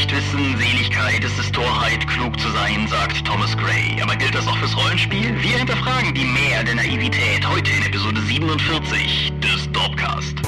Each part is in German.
Nichtwissen, Seligkeit, es ist Torheit, klug zu sein, sagt Thomas Gray. Aber gilt das auch fürs Rollenspiel? Wir hinterfragen die Mehr der Naivität heute in Episode 47 des Dorpcast.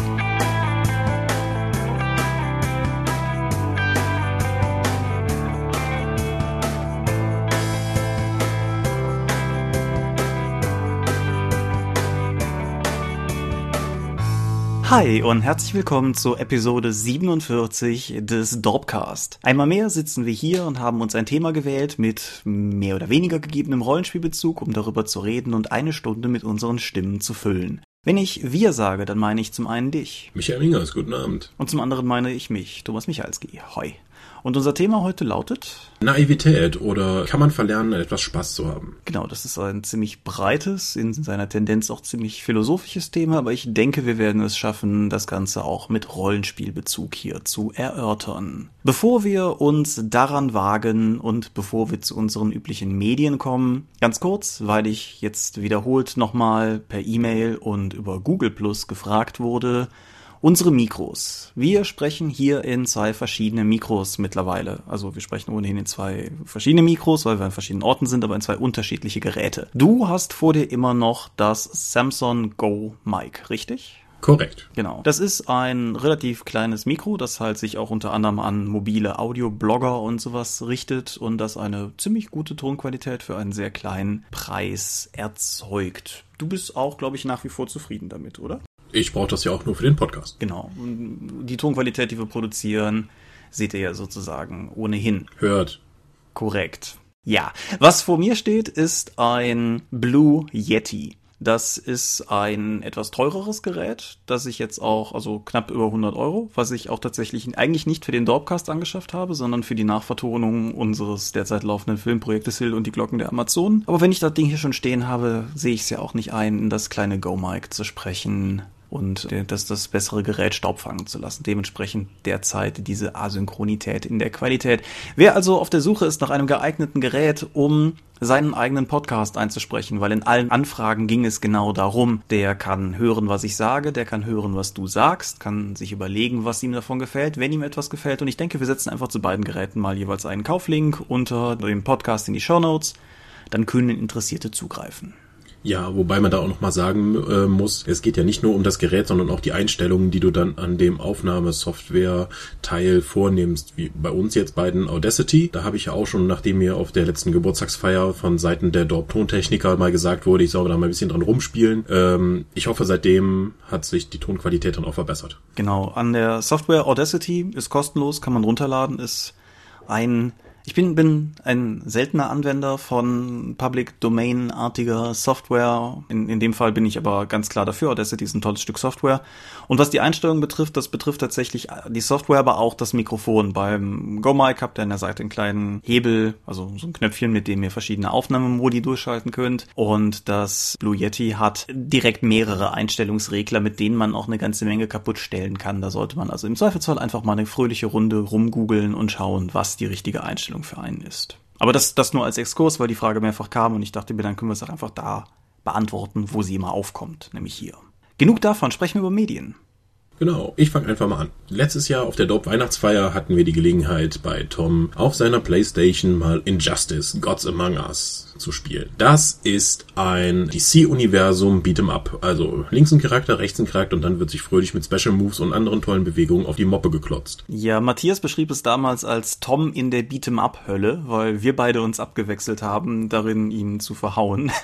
Hi und herzlich willkommen zur Episode 47 des Dorpcast. Einmal mehr sitzen wir hier und haben uns ein Thema gewählt mit mehr oder weniger gegebenem Rollenspielbezug, um darüber zu reden und eine Stunde mit unseren Stimmen zu füllen. Wenn ich wir sage, dann meine ich zum einen dich. Michael Mingers, guten Abend. Und zum anderen meine ich mich, Thomas Michalski. Hoi. Und unser Thema heute lautet Naivität oder kann man verlernen, etwas Spaß zu haben? Genau, das ist ein ziemlich breites, in seiner Tendenz auch ziemlich philosophisches Thema, aber ich denke, wir werden es schaffen, das Ganze auch mit Rollenspielbezug hier zu erörtern. Bevor wir uns daran wagen und bevor wir zu unseren üblichen Medien kommen, ganz kurz, weil ich jetzt wiederholt nochmal per E-Mail und über Google Plus gefragt wurde, Unsere Mikros. Wir sprechen hier in zwei verschiedene Mikros mittlerweile. Also wir sprechen ohnehin in zwei verschiedene Mikros, weil wir an verschiedenen Orten sind, aber in zwei unterschiedliche Geräte. Du hast vor dir immer noch das Samsung Go Mic, richtig? Korrekt. Genau. Das ist ein relativ kleines Mikro, das halt sich auch unter anderem an mobile Audioblogger und sowas richtet und das eine ziemlich gute Tonqualität für einen sehr kleinen Preis erzeugt. Du bist auch, glaube ich, nach wie vor zufrieden damit, oder? Ich brauche das ja auch nur für den Podcast. Genau. Die Tonqualität, die wir produzieren, seht ihr ja sozusagen ohnehin. Hört. Korrekt. Ja. Was vor mir steht, ist ein Blue Yeti. Das ist ein etwas teureres Gerät, das ich jetzt auch, also knapp über 100 Euro, was ich auch tatsächlich eigentlich nicht für den Dorpcast angeschafft habe, sondern für die Nachvertonung unseres derzeit laufenden Filmprojektes Hill und die Glocken der Amazonen. Aber wenn ich das Ding hier schon stehen habe, sehe ich es ja auch nicht ein, in das kleine Go-Mic zu sprechen und das, das bessere Gerät Staub fangen zu lassen. Dementsprechend derzeit diese Asynchronität in der Qualität. Wer also auf der Suche ist nach einem geeigneten Gerät, um seinen eigenen Podcast einzusprechen, weil in allen Anfragen ging es genau darum, der kann hören, was ich sage, der kann hören, was du sagst, kann sich überlegen, was ihm davon gefällt, wenn ihm etwas gefällt und ich denke, wir setzen einfach zu beiden Geräten mal jeweils einen Kauflink unter dem Podcast in die Show Notes, dann können Interessierte zugreifen. Ja, wobei man da auch nochmal sagen äh, muss, es geht ja nicht nur um das Gerät, sondern auch die Einstellungen, die du dann an dem Aufnahmesoftware-Teil vornimmst, wie bei uns jetzt beiden Audacity. Da habe ich ja auch schon, nachdem mir auf der letzten Geburtstagsfeier von Seiten der Dorp-Tontechniker mal gesagt wurde, ich soll da mal ein bisschen dran rumspielen. Ähm, ich hoffe, seitdem hat sich die Tonqualität dann auch verbessert. Genau, an der Software Audacity ist kostenlos, kann man runterladen, ist ein ich bin, bin ein seltener Anwender von Public Domain-artiger Software. In, in dem Fall bin ich aber ganz klar dafür. Audacity ist ein tolles Stück Software. Und was die Einstellung betrifft, das betrifft tatsächlich die Software, aber auch das Mikrofon. Beim GoMic habt ihr an der Seite einen kleinen Hebel, also so ein Knöpfchen, mit dem ihr verschiedene Aufnahmemodi durchschalten könnt. Und das Blue Yeti hat direkt mehrere Einstellungsregler, mit denen man auch eine ganze Menge kaputt stellen kann. Da sollte man also im Zweifelsfall einfach mal eine fröhliche Runde rumgoogeln und schauen, was die richtige Einstellung Einstellung für einen ist. Aber das, das nur als Exkurs, weil die Frage mehrfach kam und ich dachte mir, dann können wir es auch einfach da beantworten, wo sie immer aufkommt, nämlich hier. Genug davon, sprechen wir über Medien. Genau, ich fange einfach mal an. Letztes Jahr auf der Dope Weihnachtsfeier hatten wir die Gelegenheit, bei Tom auf seiner Playstation mal Injustice Gods Among Us zu spielen. Das ist ein DC-Universum Beat'em Up. Also links ein Charakter, rechts ein Charakter und dann wird sich fröhlich mit Special Moves und anderen tollen Bewegungen auf die Moppe geklotzt. Ja, Matthias beschrieb es damals als Tom in der Beat'em Up-Hölle, weil wir beide uns abgewechselt haben, darin ihn zu verhauen.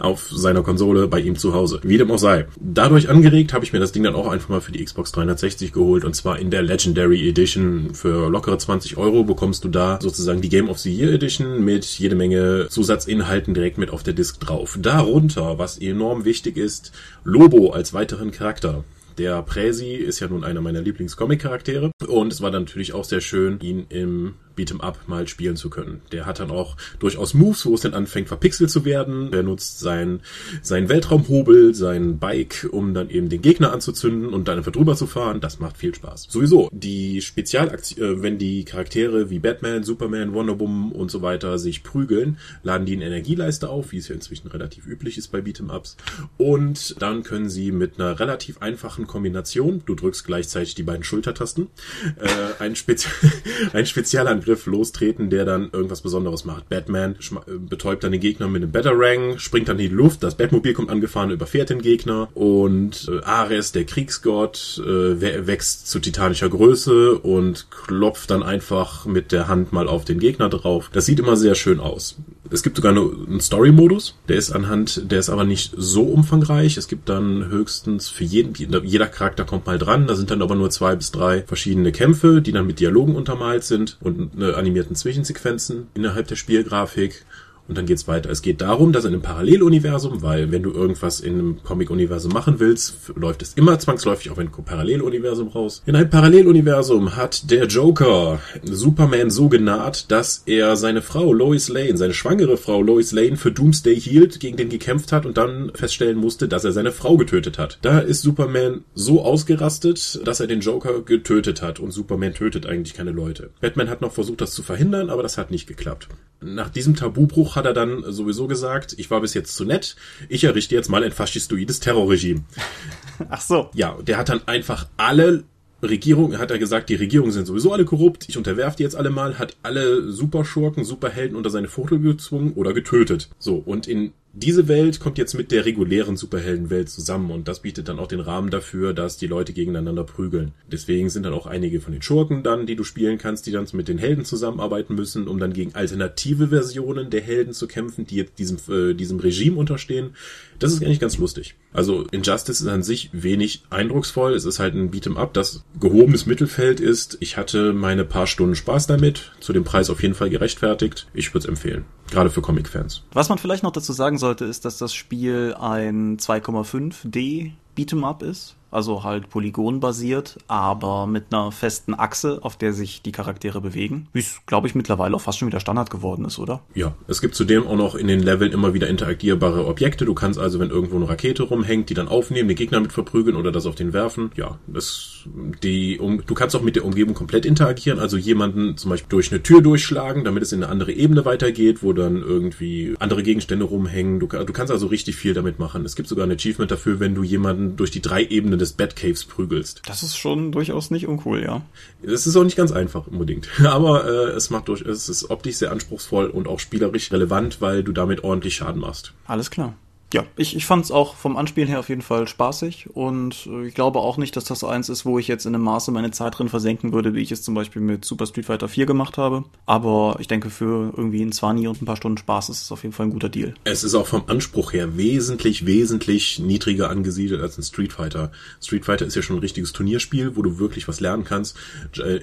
auf seiner Konsole bei ihm zu Hause. Wie dem auch sei. Dadurch angeregt habe ich mir das Ding dann auch einfach mal für die Xbox 360 geholt und zwar in der Legendary Edition. Für lockere 20 Euro bekommst du da sozusagen die Game of the Year Edition mit jede Menge Zusatzinhalten direkt mit auf der Disc drauf. Darunter, was enorm wichtig ist, Lobo als weiteren Charakter. Der Präsi ist ja nun einer meiner Lieblingscomic-Charaktere und es war dann natürlich auch sehr schön, ihn im Beat'em Up mal spielen zu können. Der hat dann auch durchaus Moves, wo es dann anfängt verpixelt zu werden. Der nutzt sein, sein Weltraumhobel, sein Bike, um dann eben den Gegner anzuzünden und dann einfach drüber zu fahren. Das macht viel Spaß. Sowieso, die Spezialaktion, äh, wenn die Charaktere wie Batman, Superman, Wonder Woman und so weiter sich prügeln, laden die eine Energieleiste auf, wie es ja inzwischen relativ üblich ist bei Beat'em Ups. Und dann können sie mit einer relativ einfachen Kombination, du drückst gleichzeitig die beiden Schultertasten, äh, einen, Spezi einen Spezialangriff lostreten, der dann irgendwas Besonderes macht. Batman äh, betäubt dann den Gegner mit einem Batarang, springt dann in die Luft, das Batmobil kommt angefahren, überfährt den Gegner und äh, Ares, der Kriegsgott, äh, wächst zu titanischer Größe und klopft dann einfach mit der Hand mal auf den Gegner drauf. Das sieht immer sehr schön aus. Es gibt sogar einen Story-Modus, der ist anhand, der ist aber nicht so umfangreich. Es gibt dann höchstens für jeden, jeder Charakter kommt mal dran, da sind dann aber nur zwei bis drei verschiedene Kämpfe, die dann mit Dialogen untermalt sind und äh, animierten Zwischensequenzen innerhalb der Spielgrafik. Und dann geht's weiter. Es geht darum, dass in einem Paralleluniversum, weil wenn du irgendwas in einem Comic-Universum machen willst, läuft es immer zwangsläufig auf ein Paralleluniversum raus. In einem Paralleluniversum hat der Joker Superman so genaht, dass er seine Frau Lois Lane, seine schwangere Frau Lois Lane für Doomsday hielt, gegen den gekämpft hat und dann feststellen musste, dass er seine Frau getötet hat. Da ist Superman so ausgerastet, dass er den Joker getötet hat und Superman tötet eigentlich keine Leute. Batman hat noch versucht, das zu verhindern, aber das hat nicht geklappt. Nach diesem Tabubruch hat er dann sowieso gesagt, ich war bis jetzt zu nett, ich errichte jetzt mal ein faschistoides Terrorregime. Ach so. Ja, der hat dann einfach alle Regierung, hat er gesagt, die Regierungen sind sowieso alle korrupt, ich unterwerfe die jetzt alle mal, hat alle Superschurken, Superhelden unter seine Fuchtel gezwungen oder getötet. So, und in diese Welt kommt jetzt mit der regulären Superheldenwelt zusammen und das bietet dann auch den Rahmen dafür, dass die Leute gegeneinander prügeln. Deswegen sind dann auch einige von den Schurken dann, die du spielen kannst, die dann mit den Helden zusammenarbeiten müssen, um dann gegen alternative Versionen der Helden zu kämpfen, die jetzt diesem, äh, diesem Regime unterstehen. Das ist eigentlich ganz lustig. Also Injustice ist an sich wenig eindrucksvoll. Es ist halt ein Beat'em Up, das gehobenes Mittelfeld ist. Ich hatte meine paar Stunden Spaß damit. Zu dem Preis auf jeden Fall gerechtfertigt. Ich würde es empfehlen. Gerade für Comic-Fans. Was man vielleicht noch dazu sagen sollte, ist, dass das Spiel ein 2,5D Beat'em Up ist also halt polygonbasiert, aber mit einer festen Achse, auf der sich die Charaktere bewegen. Wie es, glaube ich, mittlerweile auch fast schon wieder Standard geworden ist, oder? Ja, es gibt zudem auch noch in den Leveln immer wieder interagierbare Objekte. Du kannst also, wenn irgendwo eine Rakete rumhängt, die dann aufnehmen, den Gegner mit verprügeln oder das auf den werfen. Ja, das, die, um, du kannst auch mit der Umgebung komplett interagieren, also jemanden zum Beispiel durch eine Tür durchschlagen, damit es in eine andere Ebene weitergeht, wo dann irgendwie andere Gegenstände rumhängen. Du, du kannst also richtig viel damit machen. Es gibt sogar ein Achievement dafür, wenn du jemanden durch die drei Ebenen des Batcaves prügelst. Das ist schon durchaus nicht uncool, ja. Es ist auch nicht ganz einfach unbedingt. Aber äh, es macht durch, es ist optisch sehr anspruchsvoll und auch spielerisch relevant, weil du damit ordentlich Schaden machst. Alles klar ja, ich, ich fand es auch vom Anspielen her auf jeden Fall spaßig und äh, ich glaube auch nicht, dass das eins ist, wo ich jetzt in einem Maße meine Zeit drin versenken würde, wie ich es zum Beispiel mit Super Street Fighter 4 gemacht habe. Aber ich denke, für irgendwie ein Zwani und ein paar Stunden Spaß ist es auf jeden Fall ein guter Deal. Es ist auch vom Anspruch her wesentlich, wesentlich niedriger angesiedelt als ein Street Fighter. Street Fighter ist ja schon ein richtiges Turnierspiel, wo du wirklich was lernen kannst.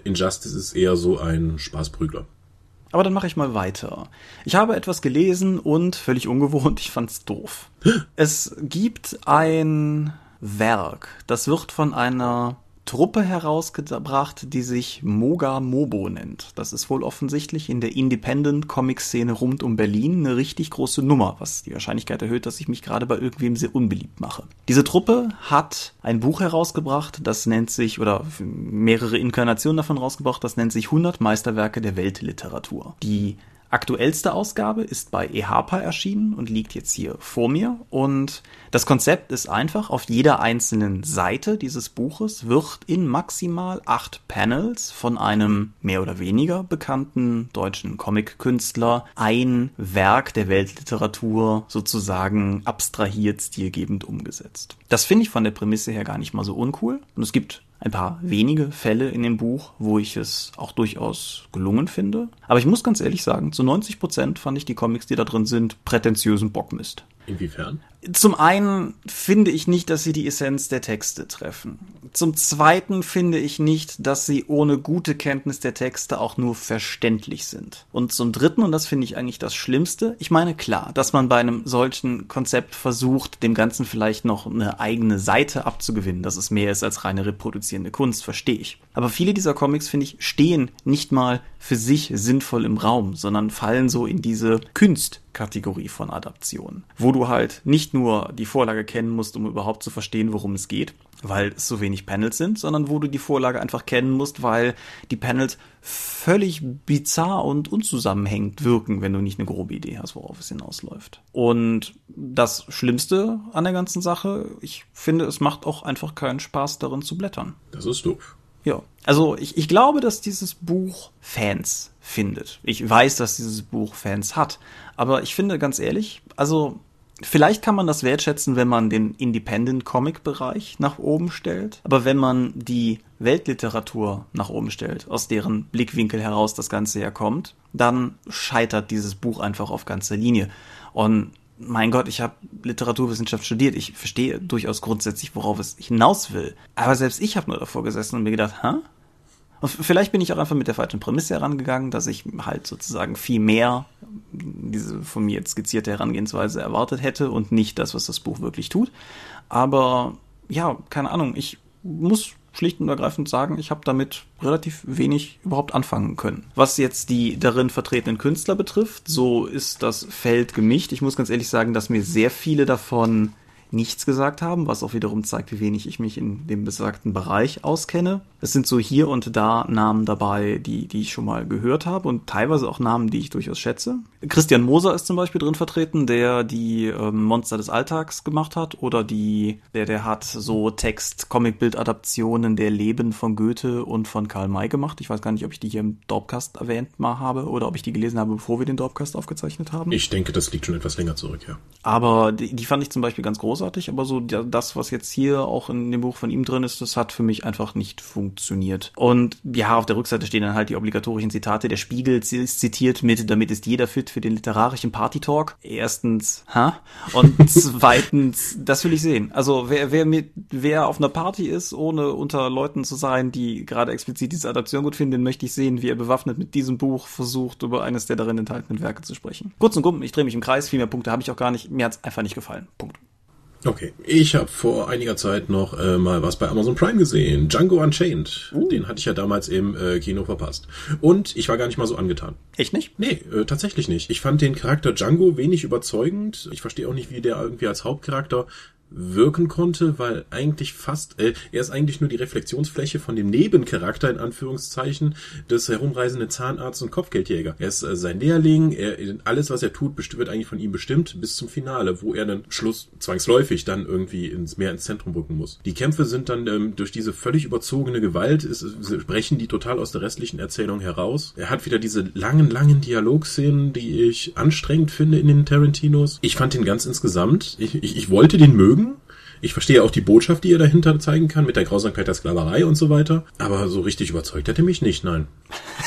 Injustice ist eher so ein Spaßprügler. Aber dann mache ich mal weiter. Ich habe etwas gelesen und völlig ungewohnt, ich fand's doof. Es gibt ein Werk, das wird von einer Truppe herausgebracht, die sich Moga Mobo nennt. Das ist wohl offensichtlich in der Independent-Comic-Szene rund um Berlin eine richtig große Nummer, was die Wahrscheinlichkeit erhöht, dass ich mich gerade bei irgendwem sehr unbeliebt mache. Diese Truppe hat ein Buch herausgebracht, das nennt sich, oder mehrere Inkarnationen davon rausgebracht, das nennt sich 100 Meisterwerke der Weltliteratur. Die aktuellste Ausgabe ist bei EHPA erschienen und liegt jetzt hier vor mir. Und das Konzept ist einfach, auf jeder einzelnen Seite dieses Buches wird in maximal acht Panels von einem mehr oder weniger bekannten deutschen Comic-Künstler ein Werk der Weltliteratur sozusagen abstrahiert stilgebend umgesetzt. Das finde ich von der Prämisse her gar nicht mal so uncool. Und es gibt ein paar wenige Fälle in dem Buch, wo ich es auch durchaus gelungen finde. Aber ich muss ganz ehrlich sagen, zu 90 Prozent fand ich die Comics, die da drin sind, prätentiösen Bockmist. Inwiefern? Zum einen finde ich nicht, dass sie die Essenz der Texte treffen. Zum zweiten finde ich nicht, dass sie ohne gute Kenntnis der Texte auch nur verständlich sind. Und zum dritten, und das finde ich eigentlich das Schlimmste, ich meine klar, dass man bei einem solchen Konzept versucht, dem Ganzen vielleicht noch eine eigene Seite abzugewinnen, dass es mehr ist als reine reproduzierende Kunst, verstehe ich. Aber viele dieser Comics, finde ich, stehen nicht mal für sich sinnvoll im Raum, sondern fallen so in diese Künst Kategorie von Adaptionen, wo du halt nicht nur die Vorlage kennen musst, um überhaupt zu verstehen, worum es geht, weil es so wenig Panels sind, sondern wo du die Vorlage einfach kennen musst, weil die Panels völlig bizarr und unzusammenhängend wirken, wenn du nicht eine grobe Idee hast, worauf es hinausläuft. Und das Schlimmste an der ganzen Sache, ich finde, es macht auch einfach keinen Spaß darin zu blättern. Das ist doof. Ja, also ich, ich glaube, dass dieses Buch Fans findet. Ich weiß, dass dieses Buch Fans hat. Aber ich finde ganz ehrlich, also vielleicht kann man das wertschätzen, wenn man den Independent-Comic-Bereich nach oben stellt. Aber wenn man die Weltliteratur nach oben stellt, aus deren Blickwinkel heraus das Ganze herkommt, dann scheitert dieses Buch einfach auf ganzer Linie. Und mein Gott, ich habe Literaturwissenschaft studiert. Ich verstehe durchaus grundsätzlich, worauf es hinaus will. Aber selbst ich habe nur davor gesessen und mir gedacht, hä? Und vielleicht bin ich auch einfach mit der falschen Prämisse herangegangen, dass ich halt sozusagen viel mehr diese von mir jetzt skizzierte Herangehensweise erwartet hätte und nicht das, was das Buch wirklich tut. Aber ja, keine Ahnung, ich muss schlicht und ergreifend sagen, ich habe damit relativ wenig überhaupt anfangen können. Was jetzt die darin vertretenen Künstler betrifft, so ist das Feld gemischt. Ich muss ganz ehrlich sagen, dass mir sehr viele davon nichts gesagt haben, was auch wiederum zeigt, wie wenig ich mich in dem besagten Bereich auskenne. Es sind so hier und da Namen dabei, die, die ich schon mal gehört habe und teilweise auch Namen, die ich durchaus schätze. Christian Moser ist zum Beispiel drin vertreten, der die ähm, Monster des Alltags gemacht hat oder die, der, der hat so Text, Comicbild-Adaptionen der Leben von Goethe und von Karl May gemacht. Ich weiß gar nicht, ob ich die hier im Dorpcast erwähnt mal habe oder ob ich die gelesen habe, bevor wir den Dorpcast aufgezeichnet haben. Ich denke, das liegt schon etwas länger zurück, ja. Aber die, die fand ich zum Beispiel ganz großartig, aber so das, was jetzt hier auch in dem Buch von ihm drin ist, das hat für mich einfach nicht funktioniert. Und ja, auf der Rückseite stehen dann halt die obligatorischen Zitate. Der Spiegel zitiert mit, damit ist jeder fit für den literarischen Party-Talk. Erstens, ha? Und zweitens, das will ich sehen. Also wer, wer mit, wer auf einer Party ist, ohne unter Leuten zu sein, die gerade explizit diese Adaption gut finden, den möchte ich sehen, wie er bewaffnet mit diesem Buch versucht, über eines der darin enthaltenen Werke zu sprechen. Kurz und gumm, ich drehe mich im Kreis, viel mehr Punkte habe ich auch gar nicht. Mir hat's einfach nicht gefallen. Punkt. Okay, ich habe vor einiger Zeit noch äh, mal was bei Amazon Prime gesehen. Django Unchained. Uh. Den hatte ich ja damals im äh, Kino verpasst. Und ich war gar nicht mal so angetan. Echt nicht? Nee, äh, tatsächlich nicht. Ich fand den Charakter Django wenig überzeugend. Ich verstehe auch nicht, wie der irgendwie als Hauptcharakter wirken konnte, weil eigentlich fast, äh, er ist eigentlich nur die Reflexionsfläche von dem Nebencharakter in Anführungszeichen des herumreisenden Zahnarzt und Kopfgeldjäger. Er ist äh, sein Lehrling, er, alles was er tut, wird eigentlich von ihm bestimmt bis zum Finale, wo er dann Schluss zwangsläufig dann irgendwie ins mehr ins Zentrum rücken muss. Die Kämpfe sind dann ähm, durch diese völlig überzogene Gewalt, ist, brechen die total aus der restlichen Erzählung heraus. Er hat wieder diese langen, langen Dialogszenen, die ich anstrengend finde in den Tarantinos. Ich fand ihn ganz insgesamt, ich, ich, ich wollte den mögen, mögen. Ich verstehe auch die Botschaft, die er dahinter zeigen kann, mit der Grausamkeit der Sklaverei und so weiter. Aber so richtig überzeugt hätte mich nicht, nein.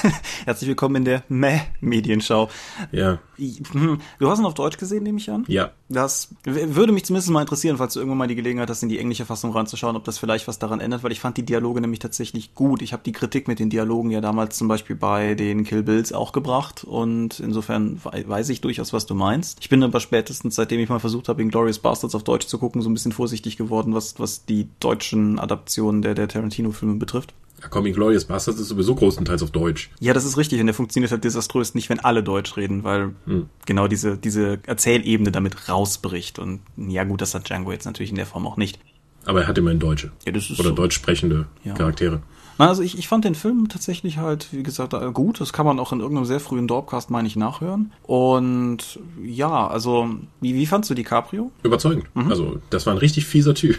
Herzlich willkommen in der Meh-Medienschau. Ja. Hm, du hast ihn auf Deutsch gesehen, nehme ich an? Ja. Das würde mich zumindest mal interessieren, falls du irgendwann mal die Gelegenheit hast, in die englische Fassung reinzuschauen, ob das vielleicht was daran ändert, weil ich fand die Dialoge nämlich tatsächlich gut. Ich habe die Kritik mit den Dialogen ja damals zum Beispiel bei den Kill Bills auch gebracht und insofern weiß ich durchaus, was du meinst. Ich bin aber spätestens, seitdem ich mal versucht habe, Glorious Bastards auf Deutsch zu gucken, so ein bisschen vorsichtig geworden, was, was die deutschen Adaptionen der, der Tarantino-Filme betrifft. Ja, komm, Glorious Bastards ist sowieso größtenteils auf Deutsch. Ja, das ist richtig und der funktioniert halt desaströs nicht, wenn alle Deutsch reden, weil hm. genau diese, diese Erzählebene damit rausbricht. Und ja gut, das hat Django jetzt natürlich in der Form auch nicht. Aber er hat immerhin Deutsche. Ja, das ist Oder so. deutsch sprechende ja. Charaktere. Also ich, ich fand den Film tatsächlich halt, wie gesagt, äh, gut. Das kann man auch in irgendeinem sehr frühen Dorpcast, meine ich, nachhören. Und ja, also, wie, wie fandst du DiCaprio? Überzeugend. Mhm. Also, das war ein richtig fieser Typ,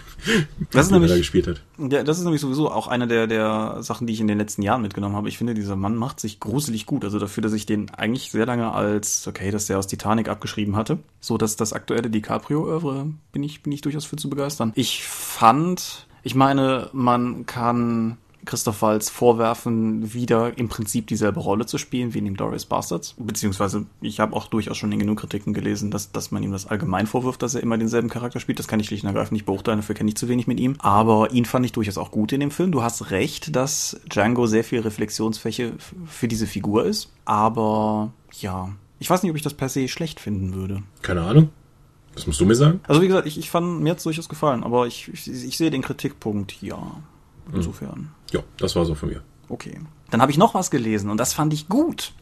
das ist nämlich, da gespielt hat. Ja, das ist nämlich sowieso auch eine der, der Sachen, die ich in den letzten Jahren mitgenommen habe. Ich finde, dieser Mann macht sich gruselig gut. Also dafür, dass ich den eigentlich sehr lange als, okay, dass der aus Titanic abgeschrieben hatte. So, dass das aktuelle DiCaprio-Oeuvre bin ich, bin ich durchaus für zu begeistern. Ich fand, ich meine, man kann Christoph Waltz vorwerfen, wieder im Prinzip dieselbe Rolle zu spielen wie in Glorious Bastards. Beziehungsweise, ich habe auch durchaus schon in genug Kritiken gelesen, dass, dass man ihm das allgemein vorwirft, dass er immer denselben Charakter spielt. Das kann ich schlicht und ergreifend nicht beurteilen, dafür kenne ich zu wenig mit ihm. Aber ihn fand ich durchaus auch gut in dem Film. Du hast recht, dass Django sehr viel Reflexionsfläche für diese Figur ist. Aber ja, ich weiß nicht, ob ich das per se schlecht finden würde. Keine Ahnung. Das musst du mir sagen. Also wie gesagt, ich, ich fand, mir hat es durchaus gefallen, aber ich, ich, ich sehe den Kritikpunkt, ja. Insofern. Ja, das war so von mir. Okay. Dann habe ich noch was gelesen und das fand ich gut.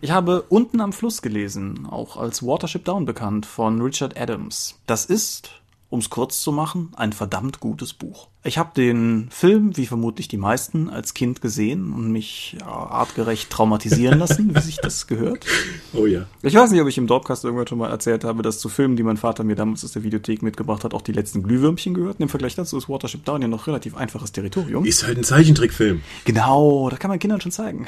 Ich habe Unten am Fluss gelesen, auch als Watership Down bekannt, von Richard Adams. Das ist um es kurz zu machen, ein verdammt gutes Buch. Ich habe den Film, wie vermutlich die meisten, als Kind gesehen und mich ja, artgerecht traumatisieren lassen, wie sich das gehört. Oh ja. Ich weiß nicht, ob ich im Dorpcast irgendwann schon mal erzählt habe, dass zu Filmen, die mein Vater mir damals aus der Videothek mitgebracht hat, auch die letzten Glühwürmchen gehörten. Im Vergleich dazu ist Watership Down ja noch relativ einfaches Territorium. Ist halt ein Zeichentrickfilm. Genau, das kann man Kindern schon zeigen.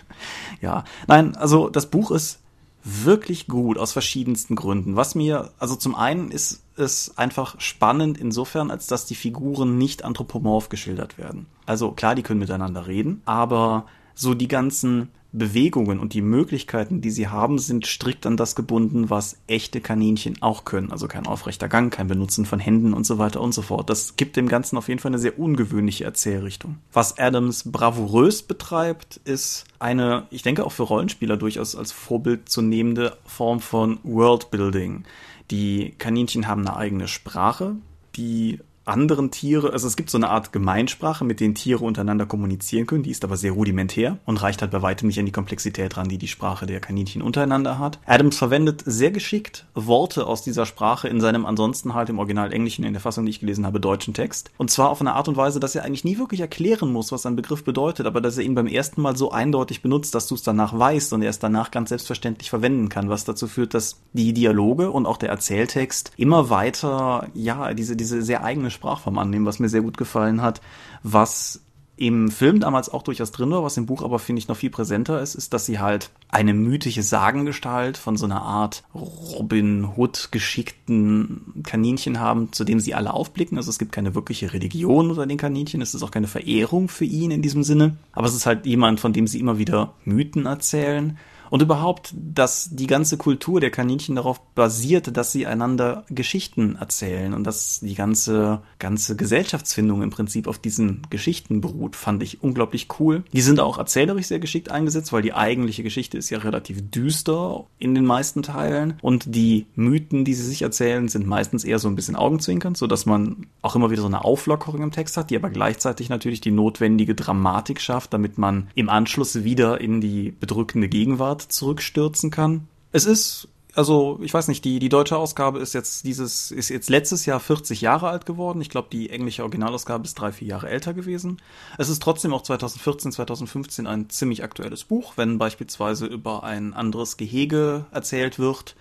ja, nein, also das Buch ist wirklich gut aus verschiedensten Gründen. Was mir, also zum einen ist es einfach spannend insofern, als dass die Figuren nicht anthropomorph geschildert werden. Also klar, die können miteinander reden, aber so die ganzen Bewegungen und die Möglichkeiten, die sie haben, sind strikt an das gebunden, was echte Kaninchen auch können. Also kein aufrechter Gang, kein Benutzen von Händen und so weiter und so fort. Das gibt dem Ganzen auf jeden Fall eine sehr ungewöhnliche Erzählrichtung. Was Adams bravourös betreibt, ist eine, ich denke auch für Rollenspieler durchaus als Vorbild zu nehmende Form von Worldbuilding. Die Kaninchen haben eine eigene Sprache, die anderen Tiere, also es gibt so eine Art Gemeinsprache, mit denen Tiere untereinander kommunizieren können, die ist aber sehr rudimentär und reicht halt bei weitem nicht an die Komplexität ran, die die Sprache der Kaninchen untereinander hat. Adams verwendet sehr geschickt Worte aus dieser Sprache in seinem ansonsten halt im Original Englischen, in der Fassung, die ich gelesen habe, deutschen Text. Und zwar auf eine Art und Weise, dass er eigentlich nie wirklich erklären muss, was ein Begriff bedeutet, aber dass er ihn beim ersten Mal so eindeutig benutzt, dass du es danach weißt und er es danach ganz selbstverständlich verwenden kann, was dazu führt, dass die Dialoge und auch der Erzähltext immer weiter, ja, diese, diese sehr eigene Sprachform annehmen, was mir sehr gut gefallen hat. Was im Film damals auch durchaus drin war, was im Buch aber finde ich noch viel präsenter ist, ist, dass sie halt eine mythische Sagengestalt von so einer Art Robin Hood geschickten Kaninchen haben, zu dem sie alle aufblicken. Also es gibt keine wirkliche Religion unter den Kaninchen, es ist auch keine Verehrung für ihn in diesem Sinne, aber es ist halt jemand, von dem sie immer wieder Mythen erzählen und überhaupt, dass die ganze Kultur der Kaninchen darauf basiert, dass sie einander Geschichten erzählen und dass die ganze, ganze Gesellschaftsfindung im Prinzip auf diesen Geschichten beruht, fand ich unglaublich cool. Die sind auch erzählerisch sehr geschickt eingesetzt, weil die eigentliche Geschichte ist ja relativ düster in den meisten Teilen und die Mythen, die sie sich erzählen, sind meistens eher so ein bisschen augenzwinkernd, so dass man auch immer wieder so eine Auflockerung im Text hat, die aber gleichzeitig natürlich die notwendige Dramatik schafft, damit man im Anschluss wieder in die bedrückende Gegenwart zurückstürzen kann. Es ist also ich weiß nicht, die, die deutsche Ausgabe ist jetzt dieses, ist jetzt letztes Jahr 40 Jahre alt geworden. Ich glaube, die englische Originalausgabe ist drei, vier Jahre älter gewesen. Es ist trotzdem auch 2014, 2015 ein ziemlich aktuelles Buch, wenn beispielsweise über ein anderes Gehege erzählt wird,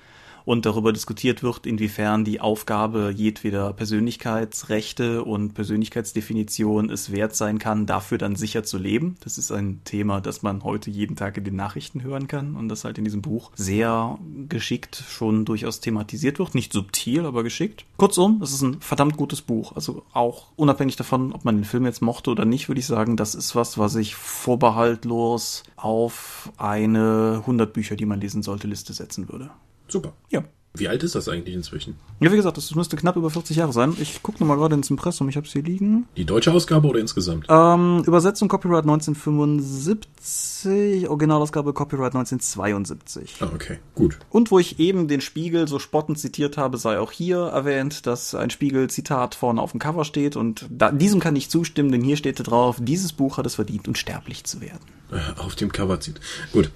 und darüber diskutiert wird, inwiefern die Aufgabe jedweder Persönlichkeitsrechte und Persönlichkeitsdefinition es wert sein kann, dafür dann sicher zu leben. Das ist ein Thema, das man heute jeden Tag in den Nachrichten hören kann und das halt in diesem Buch sehr geschickt schon durchaus thematisiert wird. Nicht subtil, aber geschickt. Kurzum, es ist ein verdammt gutes Buch. Also auch unabhängig davon, ob man den Film jetzt mochte oder nicht, würde ich sagen, das ist was, was ich vorbehaltlos auf eine 100 Bücher, die man lesen sollte, Liste setzen würde. Super. Ja. Wie alt ist das eigentlich inzwischen? Ja, wie gesagt, das müsste knapp über 40 Jahre sein. Ich gucke nochmal gerade ins Impressum, ich habe es hier liegen. Die deutsche Ausgabe oder insgesamt? Ähm, Übersetzung Copyright 1975, Originalausgabe Copyright 1972. Ah, okay, gut. Und wo ich eben den Spiegel so spottend zitiert habe, sei auch hier erwähnt, dass ein Spiegel-Zitat vorne auf dem Cover steht und da, diesem kann ich zustimmen, denn hier steht drauf, dieses Buch hat es verdient, unsterblich zu werden. Äh, auf dem Cover zieht. Gut.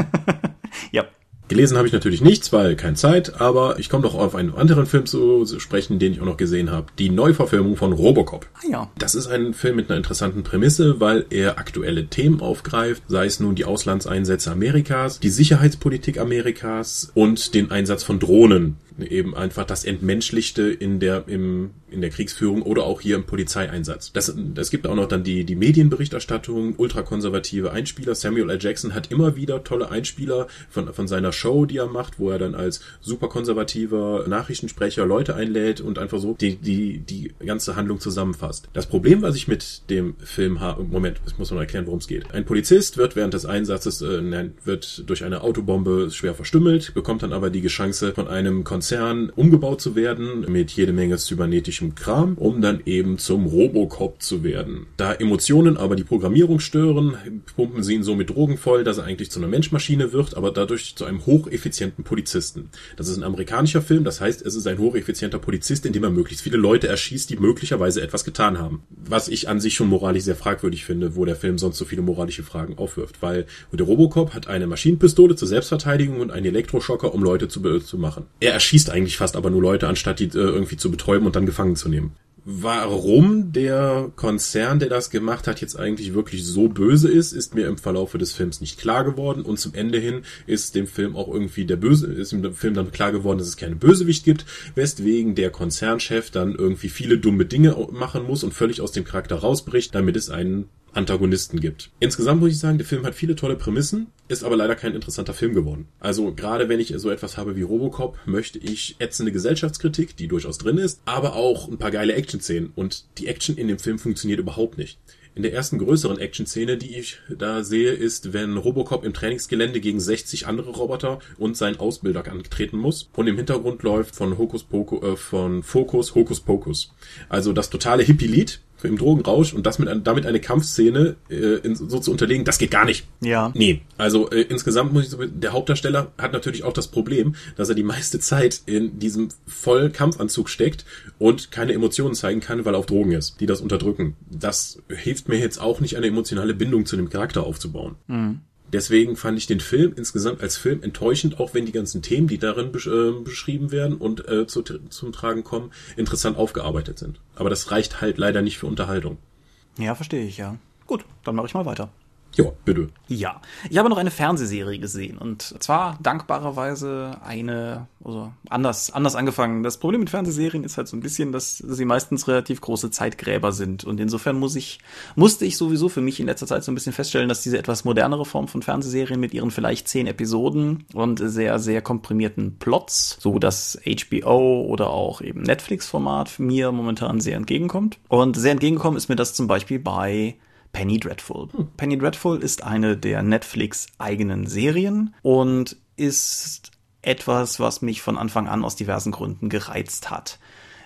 ja. Gelesen habe ich natürlich nichts, weil keine Zeit, aber ich komme doch auf einen anderen Film zu sprechen, den ich auch noch gesehen habe. Die Neuverfilmung von Robocop. Ah ja. Das ist ein Film mit einer interessanten Prämisse, weil er aktuelle Themen aufgreift, sei es nun die Auslandseinsätze Amerikas, die Sicherheitspolitik Amerikas und den Einsatz von Drohnen eben einfach das Entmenschlichte in der, im, in der Kriegsführung oder auch hier im Polizeieinsatz. Das, es gibt auch noch dann die, die Medienberichterstattung, ultrakonservative Einspieler. Samuel L. Jackson hat immer wieder tolle Einspieler von, von seiner Show, die er macht, wo er dann als superkonservativer Nachrichtensprecher Leute einlädt und einfach so die, die, die ganze Handlung zusammenfasst. Das Problem, was ich mit dem Film habe, Moment, ich muss mal erklären, worum es geht. Ein Polizist wird während des Einsatzes, äh, wird durch eine Autobombe schwer verstümmelt, bekommt dann aber die Chance von einem Konzern umgebaut zu werden mit jede Menge cybernetischem Kram, um dann eben zum Robocop zu werden. Da Emotionen aber die Programmierung stören, pumpen sie ihn so mit Drogen voll, dass er eigentlich zu einer Menschmaschine wird, aber dadurch zu einem hocheffizienten Polizisten. Das ist ein amerikanischer Film, das heißt, es ist ein hocheffizienter Polizist, in dem er möglichst viele Leute erschießt, die möglicherweise etwas getan haben. Was ich an sich schon moralisch sehr fragwürdig finde, wo der Film sonst so viele moralische Fragen aufwirft, weil der Robocop hat eine Maschinenpistole zur Selbstverteidigung und einen Elektroschocker, um Leute zu, zu machen. Er eigentlich fast aber nur Leute, anstatt die äh, irgendwie zu betäuben und dann gefangen zu nehmen. Warum der Konzern, der das gemacht hat, jetzt eigentlich wirklich so böse ist, ist mir im Verlaufe des Films nicht klar geworden. Und zum Ende hin ist dem Film auch irgendwie der Böse, ist im Film dann klar geworden, dass es keine Bösewicht gibt, weswegen der Konzernchef dann irgendwie viele dumme Dinge machen muss und völlig aus dem Charakter rausbricht, damit es einen Antagonisten gibt. Insgesamt muss ich sagen, der Film hat viele tolle Prämissen, ist aber leider kein interessanter Film geworden. Also gerade wenn ich so etwas habe wie Robocop, möchte ich ätzende Gesellschaftskritik, die durchaus drin ist, aber auch ein paar geile Action-Szenen. Und die Action in dem Film funktioniert überhaupt nicht. In der ersten größeren Action-Szene, die ich da sehe, ist, wenn Robocop im Trainingsgelände gegen 60 andere Roboter und seinen Ausbilder antreten muss. Und im Hintergrund läuft von Hokus Pokus, äh, von Focus Hokus Pokus. Also das totale Hippie-Lied im Drogenrausch und das mit damit eine Kampfszene äh, in, so zu unterlegen, das geht gar nicht. Ja. Nee, also äh, insgesamt muss ich sagen, der Hauptdarsteller hat natürlich auch das Problem, dass er die meiste Zeit in diesem voll Kampfanzug steckt und keine Emotionen zeigen kann, weil er auf Drogen ist, die das unterdrücken. Das hilft mir jetzt auch nicht, eine emotionale Bindung zu dem Charakter aufzubauen. Mhm. Deswegen fand ich den Film insgesamt als Film enttäuschend, auch wenn die ganzen Themen, die darin besch äh, beschrieben werden und äh, zu, zum Tragen kommen, interessant aufgearbeitet sind. Aber das reicht halt leider nicht für Unterhaltung. Ja, verstehe ich, ja. Gut, dann mache ich mal weiter. Ja, bitte. Ja, ich habe noch eine Fernsehserie gesehen und zwar dankbarerweise eine, also anders, anders angefangen. Das Problem mit Fernsehserien ist halt so ein bisschen, dass sie meistens relativ große Zeitgräber sind und insofern muss ich, musste ich sowieso für mich in letzter Zeit so ein bisschen feststellen, dass diese etwas modernere Form von Fernsehserien mit ihren vielleicht zehn Episoden und sehr, sehr komprimierten Plots, so das HBO oder auch eben Netflix-Format mir momentan sehr entgegenkommt. Und sehr entgegenkommen ist mir das zum Beispiel bei Penny Dreadful. Hm. Penny Dreadful ist eine der Netflix eigenen Serien und ist etwas, was mich von Anfang an aus diversen Gründen gereizt hat.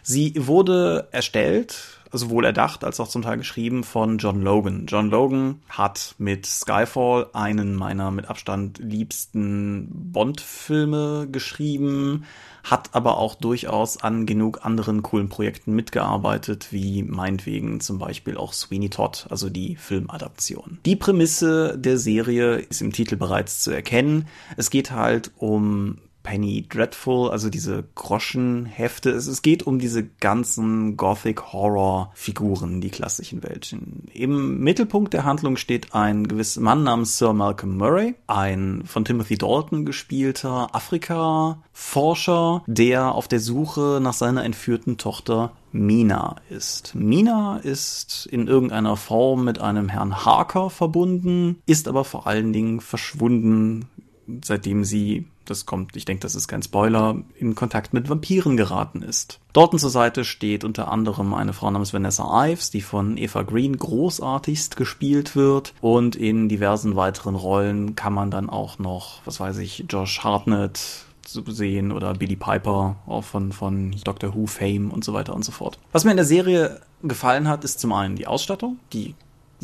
Sie wurde erstellt, sowohl erdacht als auch zum Teil geschrieben von John Logan. John Logan hat mit Skyfall einen meiner mit Abstand liebsten Bond-Filme geschrieben, hat aber auch durchaus an genug anderen coolen Projekten mitgearbeitet, wie meinetwegen zum Beispiel auch Sweeney Todd, also die Filmadaption. Die Prämisse der Serie ist im Titel bereits zu erkennen. Es geht halt um Penny Dreadful, also diese Groschenhefte. Es, es geht um diese ganzen Gothic-Horror-Figuren, die klassischen welchen. Im Mittelpunkt der Handlung steht ein gewisser Mann namens Sir Malcolm Murray, ein von Timothy Dalton gespielter Afrika-Forscher, der auf der Suche nach seiner entführten Tochter Mina ist. Mina ist in irgendeiner Form mit einem Herrn Harker verbunden, ist aber vor allen Dingen verschwunden, seitdem sie das kommt, ich denke, das ist kein Spoiler, in Kontakt mit Vampiren geraten ist. Dort zur Seite steht unter anderem eine Frau namens Vanessa Ives, die von Eva Green großartigst gespielt wird. Und in diversen weiteren Rollen kann man dann auch noch, was weiß ich, Josh Hartnett sehen oder Billy Piper, auch von, von Doctor Who Fame und so weiter und so fort. Was mir in der Serie gefallen hat, ist zum einen die Ausstattung, die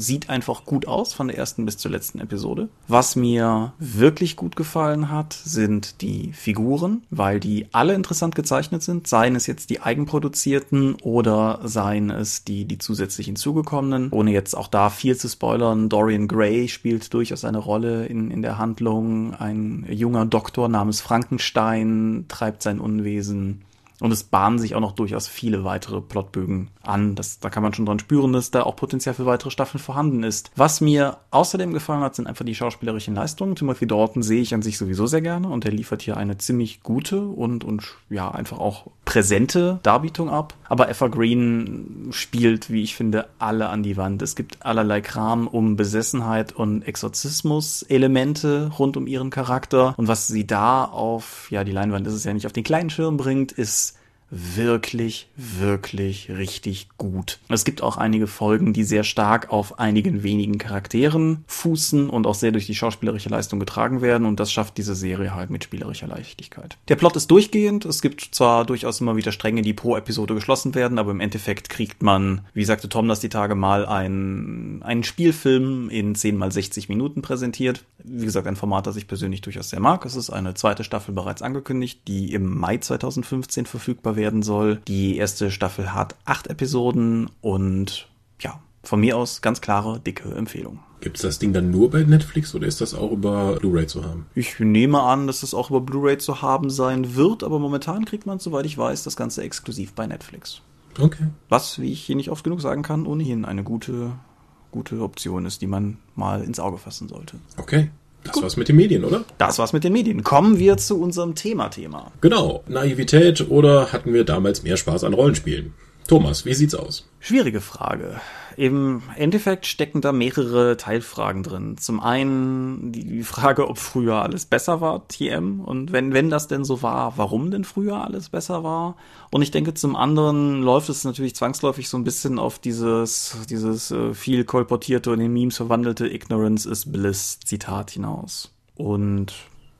sieht einfach gut aus von der ersten bis zur letzten Episode. Was mir wirklich gut gefallen hat, sind die Figuren, weil die alle interessant gezeichnet sind, seien es jetzt die eigenproduzierten oder seien es die, die zusätzlich hinzugekommenen. Ohne jetzt auch da viel zu spoilern, Dorian Gray spielt durchaus eine Rolle in, in der Handlung. Ein junger Doktor namens Frankenstein treibt sein Unwesen. Und es bahnen sich auch noch durchaus viele weitere Plotbögen an. Das, da kann man schon dran spüren, dass da auch Potenzial für weitere Staffeln vorhanden ist. Was mir außerdem gefallen hat, sind einfach die schauspielerischen Leistungen. Timothy Dalton sehe ich an sich sowieso sehr gerne und er liefert hier eine ziemlich gute und, und ja, einfach auch präsente Darbietung ab. Aber Evergreen spielt, wie ich finde, alle an die Wand. Es gibt allerlei Kram um Besessenheit und Exorzismus-Elemente rund um ihren Charakter. Und was sie da auf, ja, die Leinwand ist es ja nicht, auf den kleinen Schirm bringt, ist wirklich, wirklich richtig gut. Es gibt auch einige Folgen, die sehr stark auf einigen wenigen Charakteren fußen und auch sehr durch die schauspielerische Leistung getragen werden und das schafft diese Serie halt mit spielerischer Leichtigkeit. Der Plot ist durchgehend. Es gibt zwar durchaus immer wieder Stränge, die pro Episode geschlossen werden, aber im Endeffekt kriegt man, wie sagte Tom das die Tage mal, einen, einen Spielfilm in 10 mal 60 Minuten präsentiert. Wie gesagt, ein Format, das ich persönlich durchaus sehr mag. Es ist eine zweite Staffel bereits angekündigt, die im Mai 2015 verfügbar werden soll. Die erste Staffel hat acht Episoden und ja, von mir aus ganz klare, dicke Empfehlung. Gibt es das Ding dann nur bei Netflix oder ist das auch über Blu-ray zu haben? Ich nehme an, dass es auch über Blu-ray zu haben sein wird, aber momentan kriegt man, soweit ich weiß, das Ganze exklusiv bei Netflix. Okay. Was, wie ich hier nicht oft genug sagen kann, ohnehin eine gute, gute Option ist, die man mal ins Auge fassen sollte. Okay. Das Gut. war's mit den Medien, oder? Das war's mit den Medien. Kommen wir zu unserem Thema-Thema. Genau. Naivität oder hatten wir damals mehr Spaß an Rollenspielen? Thomas, wie sieht's aus? Schwierige Frage. Im Endeffekt stecken da mehrere Teilfragen drin. Zum einen die Frage, ob früher alles besser war, TM, und wenn, wenn das denn so war, warum denn früher alles besser war. Und ich denke, zum anderen läuft es natürlich zwangsläufig so ein bisschen auf dieses, dieses äh, viel kolportierte und in Memes verwandelte Ignorance is Bliss Zitat hinaus. Und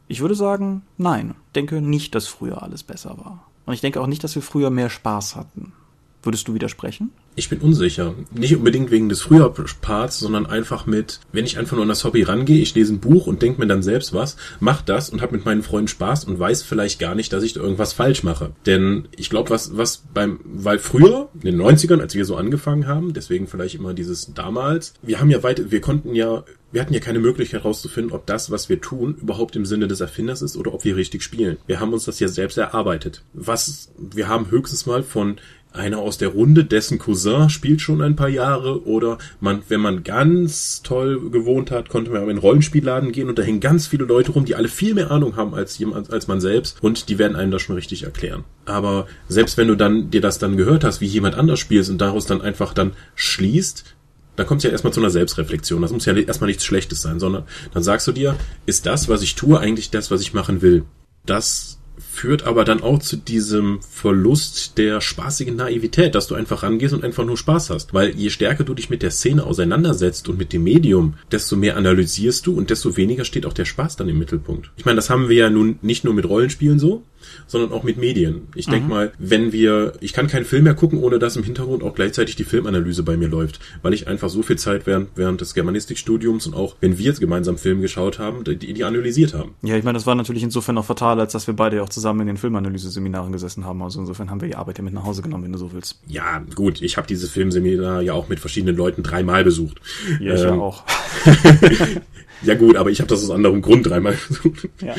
ich würde sagen, nein, denke nicht, dass früher alles besser war. Und ich denke auch nicht, dass wir früher mehr Spaß hatten. Würdest du widersprechen? Ich bin unsicher. Nicht unbedingt wegen des Frühjahrparts, sondern einfach mit, wenn ich einfach nur an das Hobby rangehe, ich lese ein Buch und denke mir dann selbst was, mach das und hab mit meinen Freunden Spaß und weiß vielleicht gar nicht, dass ich da irgendwas falsch mache. Denn ich glaube, was, was beim, weil früher, in den 90ern, als wir so angefangen haben, deswegen vielleicht immer dieses damals, wir haben ja weit, wir konnten ja wir hatten ja keine Möglichkeit herauszufinden, ob das, was wir tun, überhaupt im Sinne des Erfinders ist oder ob wir richtig spielen. Wir haben uns das ja selbst erarbeitet. Was, wir haben höchstens mal von einer aus der Runde, dessen Cousin spielt schon ein paar Jahre oder man, wenn man ganz toll gewohnt hat, konnte man in einen Rollenspielladen gehen und da hängen ganz viele Leute rum, die alle viel mehr Ahnung haben als jemand, als man selbst und die werden einem das schon richtig erklären. Aber selbst wenn du dann dir das dann gehört hast, wie jemand anders spielt und daraus dann einfach dann schließt, dann kommt es ja erstmal zu einer Selbstreflexion. Das muss ja erstmal nichts Schlechtes sein, sondern dann sagst du dir, ist das, was ich tue, eigentlich das, was ich machen will? Das führt aber dann auch zu diesem Verlust der spaßigen Naivität, dass du einfach rangehst und einfach nur Spaß hast. Weil je stärker du dich mit der Szene auseinandersetzt und mit dem Medium, desto mehr analysierst du und desto weniger steht auch der Spaß dann im Mittelpunkt. Ich meine, das haben wir ja nun nicht nur mit Rollenspielen so, sondern auch mit Medien. Ich mhm. denke mal, wenn wir, ich kann keinen Film mehr gucken, ohne dass im Hintergrund auch gleichzeitig die Filmanalyse bei mir läuft, weil ich einfach so viel Zeit während, während des Germanistikstudiums und auch wenn wir jetzt gemeinsam Film geschaut haben, die, die analysiert haben. Ja, ich meine, das war natürlich insofern auch fatal, als dass wir beide ja auch zusammen in den Filmanalyse-Seminaren gesessen haben. Also insofern haben wir die Arbeit ja mit nach Hause genommen, wenn du so willst. Ja, gut, ich habe dieses Filmseminar ja auch mit verschiedenen Leuten dreimal besucht. Ja, ich ähm, auch. ja gut, aber ich habe das aus anderem Grund dreimal besucht. Ja.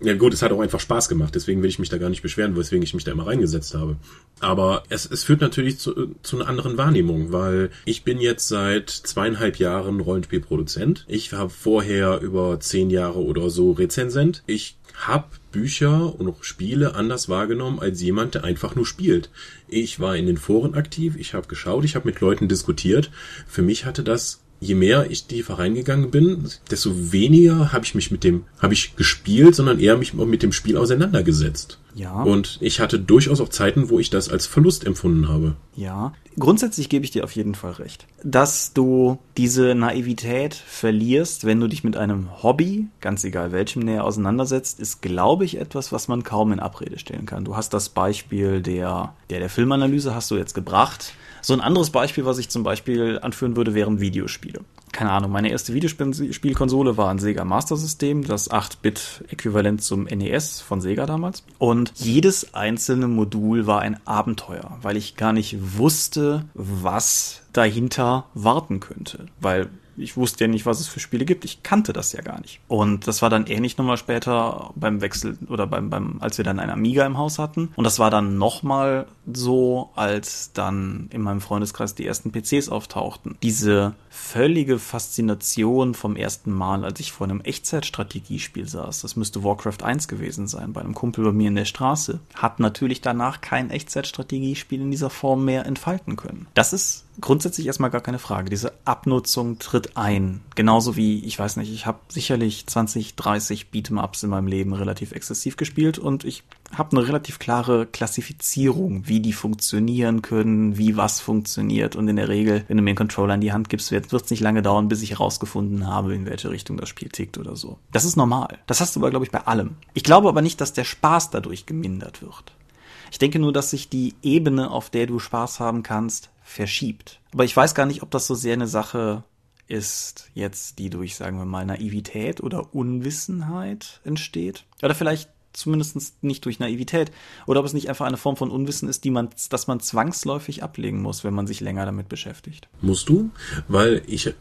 Ja gut, es hat auch einfach Spaß gemacht, deswegen will ich mich da gar nicht beschweren, weswegen ich mich da immer reingesetzt habe. Aber es, es führt natürlich zu, zu einer anderen Wahrnehmung, weil ich bin jetzt seit zweieinhalb Jahren Rollenspielproduzent. Ich habe vorher über zehn Jahre oder so Rezensent. Ich habe Bücher und auch Spiele anders wahrgenommen als jemand, der einfach nur spielt. Ich war in den Foren aktiv, ich habe geschaut, ich habe mit Leuten diskutiert. Für mich hatte das je mehr ich tiefer reingegangen bin, desto weniger habe ich mich mit dem, habe ich gespielt, sondern eher mich mit dem Spiel auseinandergesetzt. Ja. Und ich hatte durchaus auch Zeiten, wo ich das als Verlust empfunden habe. Ja. Grundsätzlich gebe ich dir auf jeden Fall recht. Dass du diese Naivität verlierst, wenn du dich mit einem Hobby, ganz egal welchem näher auseinandersetzt, ist, glaube ich, etwas, was man kaum in Abrede stellen kann. Du hast das Beispiel der, der, der Filmanalyse hast du jetzt gebracht. So ein anderes Beispiel, was ich zum Beispiel anführen würde, wären Videospiele. Keine Ahnung, meine erste Videospielkonsole war ein Sega Master System, das 8-Bit-Äquivalent zum NES von Sega damals. Und jedes einzelne Modul war ein Abenteuer, weil ich gar nicht wusste, was dahinter warten könnte. Weil ich wusste ja nicht, was es für Spiele gibt. Ich kannte das ja gar nicht. Und das war dann ähnlich nochmal später beim Wechsel oder beim, beim, als wir dann einen Amiga im Haus hatten. Und das war dann nochmal so, als dann in meinem Freundeskreis die ersten PCs auftauchten. Diese völlige Faszination vom ersten Mal, als ich vor einem Echtzeitstrategiespiel saß, das müsste Warcraft 1 gewesen sein, bei einem Kumpel bei mir in der Straße, hat natürlich danach kein Echtzeitstrategiespiel in dieser Form mehr entfalten können. Das ist grundsätzlich erstmal gar keine Frage. Diese Abnutzung tritt ein. Genauso wie, ich weiß nicht, ich habe sicherlich 20, 30 Beat'em-Ups in meinem Leben relativ exzessiv gespielt und ich habe eine relativ klare Klassifizierung, wie die funktionieren können, wie was funktioniert. Und in der Regel, wenn du mir einen Controller in die Hand gibst, wird es nicht lange dauern, bis ich herausgefunden habe, in welche Richtung das Spiel tickt oder so. Das ist normal. Das hast du aber, glaube ich, bei allem. Ich glaube aber nicht, dass der Spaß dadurch gemindert wird. Ich denke nur, dass sich die Ebene, auf der du Spaß haben kannst, verschiebt. Aber ich weiß gar nicht, ob das so sehr eine Sache ist jetzt, die durch, sagen wir mal, Naivität oder Unwissenheit entsteht. Oder vielleicht zumindest nicht durch Naivität. Oder ob es nicht einfach eine Form von Unwissen ist, die man, dass man zwangsläufig ablegen muss, wenn man sich länger damit beschäftigt. Musst du? Weil ich,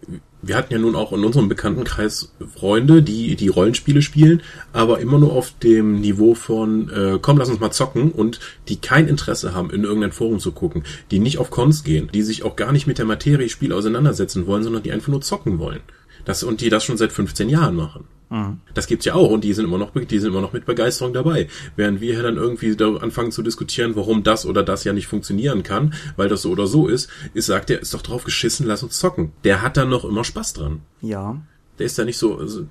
wir hatten ja nun auch in unserem Bekanntenkreis Freunde, die die Rollenspiele spielen, aber immer nur auf dem Niveau von äh, komm, lass uns mal zocken und die kein Interesse haben, in irgendein Forum zu gucken, die nicht auf Cons gehen, die sich auch gar nicht mit der Materie Spiel auseinandersetzen wollen, sondern die einfach nur zocken wollen. Das, und die das schon seit 15 Jahren machen. Mhm. Das gibt's ja auch und die sind immer noch, die sind immer noch mit Begeisterung dabei. Während wir hier dann irgendwie da anfangen zu diskutieren, warum das oder das ja nicht funktionieren kann, weil das so oder so ist, ist sagt er, ist doch drauf geschissen, lass uns zocken. Der hat dann noch immer Spaß dran. Ja. Der ist da nicht so, also,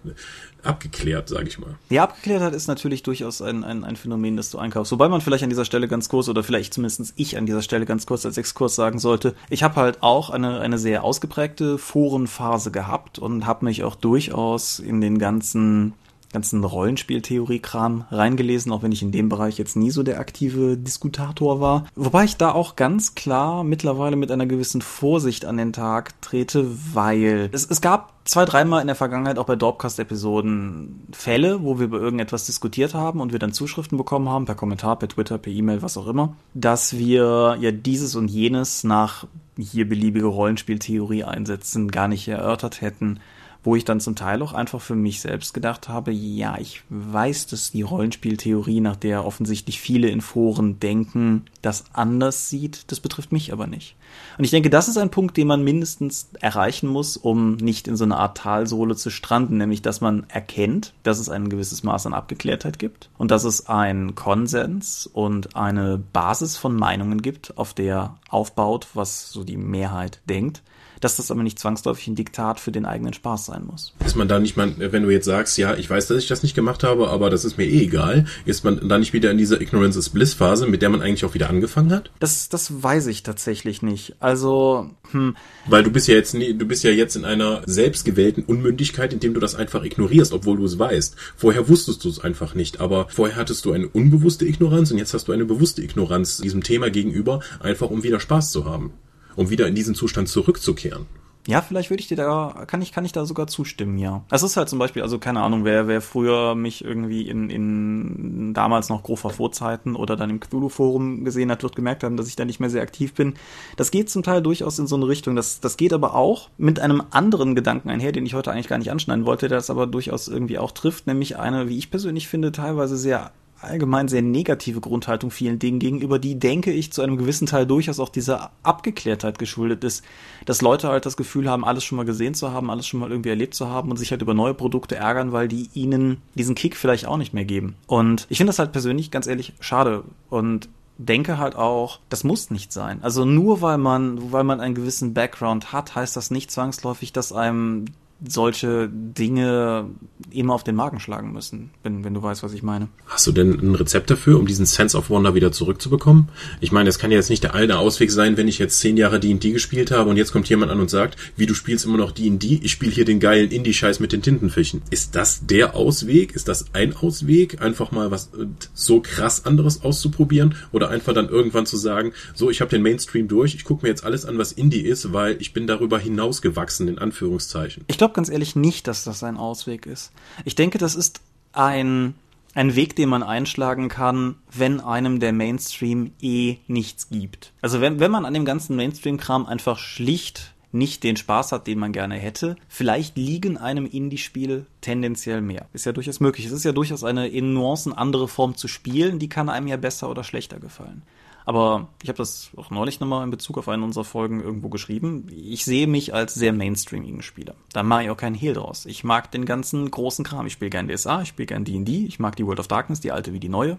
abgeklärt, sage ich mal. Ja, Abgeklärtheit ist natürlich durchaus ein, ein, ein Phänomen, das du einkaufst. Wobei man vielleicht an dieser Stelle ganz kurz, oder vielleicht zumindest ich an dieser Stelle ganz kurz als Exkurs sagen sollte, ich habe halt auch eine, eine sehr ausgeprägte Forenphase gehabt und habe mich auch durchaus in den ganzen ganzen Rollenspieltheorie-Kram reingelesen, auch wenn ich in dem Bereich jetzt nie so der aktive Diskutator war. Wobei ich da auch ganz klar mittlerweile mit einer gewissen Vorsicht an den Tag trete, weil es, es gab zwei, dreimal in der Vergangenheit auch bei Dorpcast-Episoden Fälle, wo wir über irgendetwas diskutiert haben und wir dann Zuschriften bekommen haben, per Kommentar, per Twitter, per E-Mail, was auch immer, dass wir ja dieses und jenes nach hier beliebige Rollenspieltheorie einsetzen gar nicht erörtert hätten wo ich dann zum Teil auch einfach für mich selbst gedacht habe, ja, ich weiß, dass die Rollenspieltheorie, nach der offensichtlich viele in Foren denken, das anders sieht, das betrifft mich aber nicht. Und ich denke, das ist ein Punkt, den man mindestens erreichen muss, um nicht in so eine Art Talsohle zu stranden, nämlich dass man erkennt, dass es ein gewisses Maß an Abgeklärtheit gibt und dass es einen Konsens und eine Basis von Meinungen gibt, auf der aufbaut, was so die Mehrheit denkt dass das aber nicht zwangsläufig ein Diktat für den eigenen Spaß sein muss. Ist man da nicht mal, wenn du jetzt sagst, ja, ich weiß, dass ich das nicht gemacht habe, aber das ist mir eh egal, ist man da nicht wieder in dieser Ignorance is Bliss Phase, mit der man eigentlich auch wieder angefangen hat? Das, das weiß ich tatsächlich nicht. Also, hm. Weil du bist ja jetzt, du bist ja jetzt in einer selbstgewählten Unmündigkeit, indem du das einfach ignorierst, obwohl du es weißt. Vorher wusstest du es einfach nicht, aber vorher hattest du eine unbewusste Ignoranz und jetzt hast du eine bewusste Ignoranz diesem Thema gegenüber, einfach um wieder Spaß zu haben um wieder in diesen Zustand zurückzukehren. Ja, vielleicht würde ich dir da, kann ich, kann ich da sogar zustimmen, ja. Es ist halt zum Beispiel, also keine Ahnung, wer, wer früher mich irgendwie in, in damals noch Grover Vorzeiten oder dann im Cthulhu-Forum gesehen hat, wird gemerkt haben, dass ich da nicht mehr sehr aktiv bin. Das geht zum Teil durchaus in so eine Richtung. Das, das geht aber auch mit einem anderen Gedanken einher, den ich heute eigentlich gar nicht anschneiden wollte, der das aber durchaus irgendwie auch trifft, nämlich eine, wie ich persönlich finde, teilweise sehr allgemein sehr negative Grundhaltung vielen Dingen gegenüber, die, denke ich, zu einem gewissen Teil durchaus auch dieser Abgeklärtheit geschuldet ist, dass Leute halt das Gefühl haben, alles schon mal gesehen zu haben, alles schon mal irgendwie erlebt zu haben und sich halt über neue Produkte ärgern, weil die ihnen diesen Kick vielleicht auch nicht mehr geben. Und ich finde das halt persönlich ganz ehrlich schade und denke halt auch, das muss nicht sein. Also nur weil man, weil man einen gewissen Background hat, heißt das nicht zwangsläufig, dass einem solche Dinge immer auf den Magen schlagen müssen, wenn, wenn du weißt, was ich meine. Hast du denn ein Rezept dafür, um diesen Sense of Wonder wieder zurückzubekommen? Ich meine, das kann ja jetzt nicht der eine Ausweg sein, wenn ich jetzt zehn Jahre D&D gespielt habe und jetzt kommt jemand an und sagt, wie du spielst immer noch D&D, ich spiele hier den geilen Indie-Scheiß mit den Tintenfischen. Ist das der Ausweg? Ist das ein Ausweg, einfach mal was äh, so krass anderes auszuprobieren oder einfach dann irgendwann zu sagen, so, ich habe den Mainstream durch, ich gucke mir jetzt alles an, was Indie ist, weil ich bin darüber hinausgewachsen, in Anführungszeichen. Ich glaube ganz ehrlich nicht, dass das ein Ausweg ist. Ich denke, das ist ein, ein Weg, den man einschlagen kann, wenn einem der Mainstream eh nichts gibt. Also wenn, wenn man an dem ganzen Mainstream-Kram einfach schlicht nicht den Spaß hat, den man gerne hätte. Vielleicht liegen einem Indie-Spiele tendenziell mehr. Ist ja durchaus möglich. Es ist ja durchaus eine in Nuancen andere Form zu spielen, die kann einem ja besser oder schlechter gefallen. Aber ich habe das auch neulich nochmal in Bezug auf eine unserer Folgen irgendwo geschrieben. Ich sehe mich als sehr mainstreamigen Spieler. Da mache ich auch keinen Hehl draus. Ich mag den ganzen großen Kram. Ich spiele gern DSA, ich spiele gern D&D, ich mag die World of Darkness, die alte wie die neue.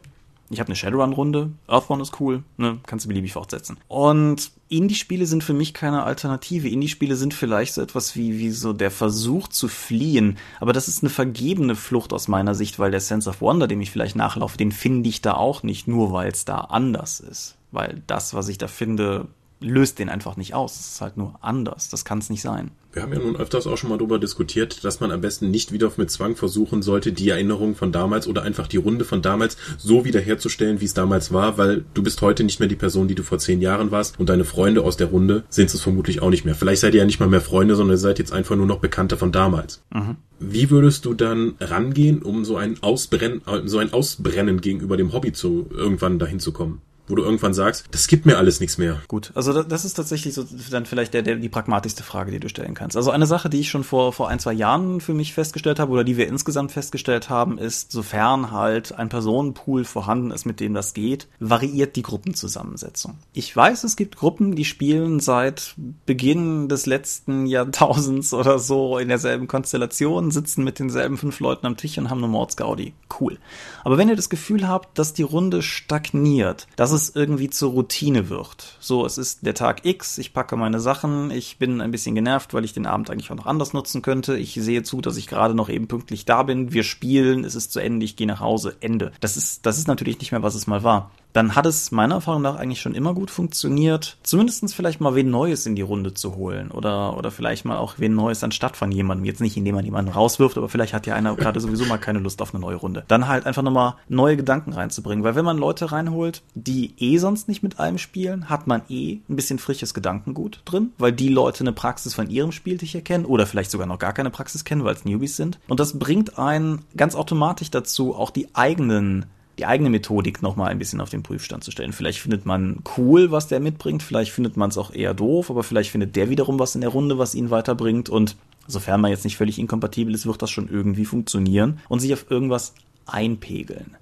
Ich habe eine Shadowrun-Runde. Earthbound ist cool, ne? Kannst du beliebig fortsetzen. Und Indie-Spiele sind für mich keine Alternative. Indie-Spiele sind vielleicht so etwas wie, wie so der Versuch zu fliehen. Aber das ist eine vergebene Flucht aus meiner Sicht, weil der Sense of Wonder, dem ich vielleicht nachlaufe, den finde ich da auch nicht, nur weil es da anders ist. Weil das, was ich da finde, löst den einfach nicht aus. Es ist halt nur anders. Das kann es nicht sein. Wir haben ja nun öfters auch schon mal darüber diskutiert, dass man am besten nicht wieder mit Zwang versuchen sollte, die Erinnerung von damals oder einfach die Runde von damals so wiederherzustellen, wie es damals war, weil du bist heute nicht mehr die Person, die du vor zehn Jahren warst und deine Freunde aus der Runde sind es vermutlich auch nicht mehr. Vielleicht seid ihr ja nicht mal mehr Freunde, sondern ihr seid jetzt einfach nur noch Bekannte von damals. Mhm. Wie würdest du dann rangehen, um so ein Ausbrennen, so ein Ausbrennen gegenüber dem Hobby zu irgendwann dahin zu kommen? Wo du irgendwann sagst, das gibt mir alles nichts mehr. Gut, also das ist tatsächlich so dann vielleicht der, der, die pragmatischste Frage, die du stellen kannst. Also eine Sache, die ich schon vor, vor ein, zwei Jahren für mich festgestellt habe oder die wir insgesamt festgestellt haben, ist, sofern halt ein Personenpool vorhanden ist, mit dem das geht, variiert die Gruppenzusammensetzung. Ich weiß, es gibt Gruppen, die spielen seit Beginn des letzten Jahrtausends oder so in derselben Konstellation, sitzen mit denselben fünf Leuten am Tisch und haben eine Mordsgaudi. Cool. Aber wenn ihr das Gefühl habt, dass die Runde stagniert, dass es irgendwie zur Routine wird. So, es ist der Tag X, ich packe meine Sachen, ich bin ein bisschen genervt, weil ich den Abend eigentlich auch noch anders nutzen könnte. Ich sehe zu, dass ich gerade noch eben pünktlich da bin. Wir spielen, es ist zu Ende, ich gehe nach Hause, Ende. Das ist, das ist natürlich nicht mehr, was es mal war dann hat es meiner Erfahrung nach eigentlich schon immer gut funktioniert, zumindestens vielleicht mal wen Neues in die Runde zu holen oder, oder vielleicht mal auch wen Neues anstatt von jemandem. Jetzt nicht, indem man jemanden rauswirft, aber vielleicht hat ja einer gerade sowieso mal keine Lust auf eine neue Runde. Dann halt einfach nochmal neue Gedanken reinzubringen, weil wenn man Leute reinholt, die eh sonst nicht mit einem spielen, hat man eh ein bisschen frisches Gedankengut drin, weil die Leute eine Praxis von ihrem Spieltisch erkennen oder vielleicht sogar noch gar keine Praxis kennen, weil es Newbies sind. Und das bringt einen ganz automatisch dazu, auch die eigenen die eigene Methodik nochmal ein bisschen auf den Prüfstand zu stellen. Vielleicht findet man cool, was der mitbringt, vielleicht findet man es auch eher doof, aber vielleicht findet der wiederum was in der Runde, was ihn weiterbringt und sofern man jetzt nicht völlig inkompatibel ist, wird das schon irgendwie funktionieren und sich auf irgendwas einpegeln.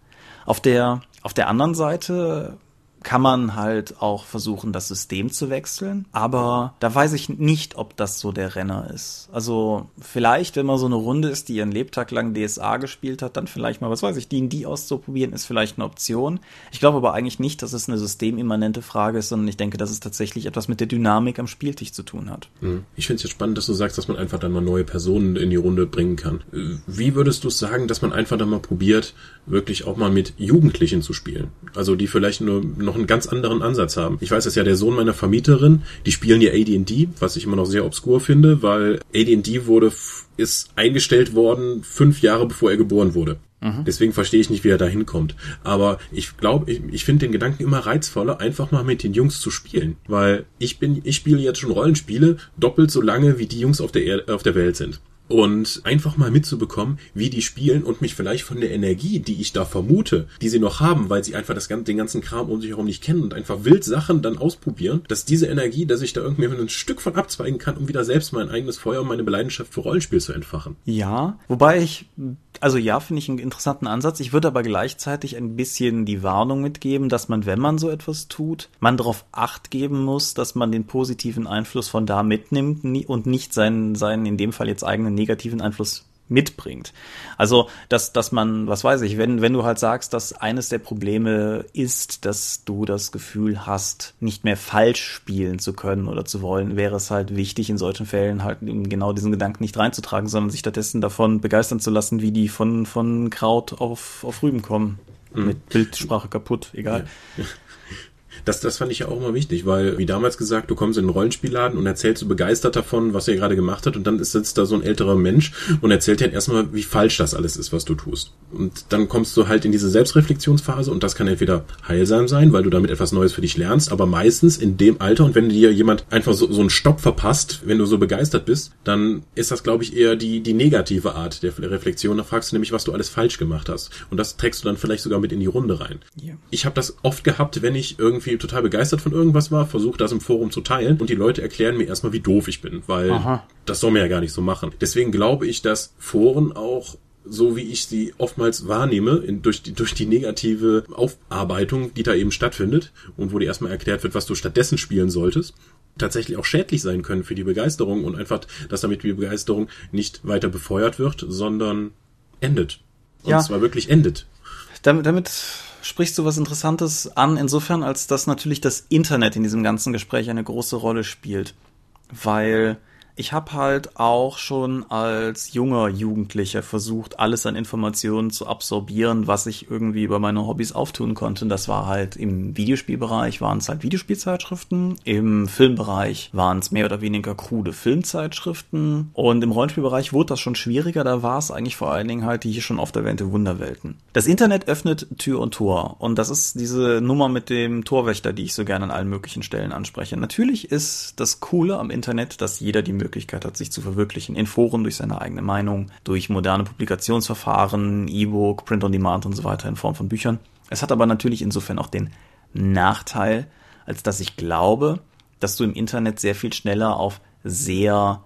Auf der, auf der anderen Seite kann man halt auch versuchen, das System zu wechseln. Aber da weiß ich nicht, ob das so der Renner ist. Also vielleicht, wenn man so eine Runde ist, die ihren Lebtag lang DSA gespielt hat, dann vielleicht mal, was weiß ich, D&D auszuprobieren, ist vielleicht eine Option. Ich glaube aber eigentlich nicht, dass es eine systemimmanente Frage ist, sondern ich denke, dass es tatsächlich etwas mit der Dynamik am Spieltisch zu tun hat. Hm. Ich finde es jetzt spannend, dass du sagst, dass man einfach dann mal neue Personen in die Runde bringen kann. Wie würdest du sagen, dass man einfach dann mal probiert, wirklich auch mal mit Jugendlichen zu spielen? Also die vielleicht nur noch einen ganz anderen Ansatz haben. Ich weiß, dass ja der Sohn meiner Vermieterin, die spielen ja AD&D, was ich immer noch sehr obskur finde, weil AD&D wurde, ist eingestellt worden fünf Jahre bevor er geboren wurde. Mhm. Deswegen verstehe ich nicht, wie er da hinkommt. Aber ich glaube, ich, ich finde den Gedanken immer reizvoller, einfach mal mit den Jungs zu spielen. Weil ich bin, ich spiele jetzt schon Rollenspiele doppelt so lange, wie die Jungs auf der, er auf der Welt sind und einfach mal mitzubekommen, wie die spielen und mich vielleicht von der Energie, die ich da vermute, die sie noch haben, weil sie einfach das, den ganzen Kram um sich herum nicht kennen und einfach wild Sachen dann ausprobieren, dass diese Energie, dass ich da irgendwie ein Stück von abzweigen kann, um wieder selbst mein eigenes Feuer und meine Leidenschaft für Rollenspiel zu entfachen. Ja, wobei ich, also ja, finde ich einen interessanten Ansatz. Ich würde aber gleichzeitig ein bisschen die Warnung mitgeben, dass man, wenn man so etwas tut, man darauf acht geben muss, dass man den positiven Einfluss von da mitnimmt und nicht seinen, seinen in dem Fall jetzt eigenen negativen Einfluss mitbringt. Also, dass, dass man, was weiß ich, wenn, wenn du halt sagst, dass eines der Probleme ist, dass du das Gefühl hast, nicht mehr falsch spielen zu können oder zu wollen, wäre es halt wichtig, in solchen Fällen halt genau diesen Gedanken nicht reinzutragen, sondern sich stattdessen davon begeistern zu lassen, wie die von, von Kraut auf, auf Rüben kommen. Mhm. Mit Bildsprache kaputt, egal. Ja. Das, das fand ich ja auch immer wichtig, weil, wie damals gesagt, du kommst in einen Rollenspielladen und erzählst so begeistert davon, was er gerade gemacht hat und dann sitzt da so ein älterer Mensch und erzählt dir erstmal, wie falsch das alles ist, was du tust. Und dann kommst du halt in diese Selbstreflexionsphase und das kann entweder heilsam sein, weil du damit etwas Neues für dich lernst, aber meistens in dem Alter und wenn dir jemand einfach so, so einen Stopp verpasst, wenn du so begeistert bist, dann ist das, glaube ich, eher die, die negative Art der Reflexion. Da fragst du nämlich, was du alles falsch gemacht hast. Und das trägst du dann vielleicht sogar mit in die Runde rein. Yeah. Ich habe das oft gehabt, wenn ich irgendwie irgendwie total begeistert von irgendwas war, versuche das im Forum zu teilen und die Leute erklären mir erstmal, wie doof ich bin, weil Aha. das soll man ja gar nicht so machen. Deswegen glaube ich, dass Foren auch so wie ich sie oftmals wahrnehme, in, durch, die, durch die negative Aufarbeitung, die da eben stattfindet und wo dir erstmal erklärt wird, was du stattdessen spielen solltest, tatsächlich auch schädlich sein können für die Begeisterung und einfach, dass damit die Begeisterung nicht weiter befeuert wird, sondern endet. Und ja. zwar wirklich endet. Damit, damit sprichst du was Interessantes an, insofern, als dass natürlich das Internet in diesem ganzen Gespräch eine große Rolle spielt. Weil ich habe halt auch schon als junger Jugendlicher versucht, alles an Informationen zu absorbieren, was ich irgendwie über meine Hobbys auftun konnte. Das war halt im Videospielbereich waren es halt Videospielzeitschriften, im Filmbereich waren es mehr oder weniger krude Filmzeitschriften und im Rollenspielbereich wurde das schon schwieriger. Da war es eigentlich vor allen Dingen halt die hier schon oft erwähnte Wunderwelten. Das Internet öffnet Tür und Tor und das ist diese Nummer mit dem Torwächter, die ich so gerne an allen möglichen Stellen anspreche. Natürlich ist das Coole am Internet, dass jeder die Möglichkeit Möglichkeit hat, sich zu verwirklichen in Foren durch seine eigene Meinung, durch moderne Publikationsverfahren, E-Book, Print on Demand und so weiter in Form von Büchern. Es hat aber natürlich insofern auch den Nachteil, als dass ich glaube, dass du im Internet sehr viel schneller auf sehr,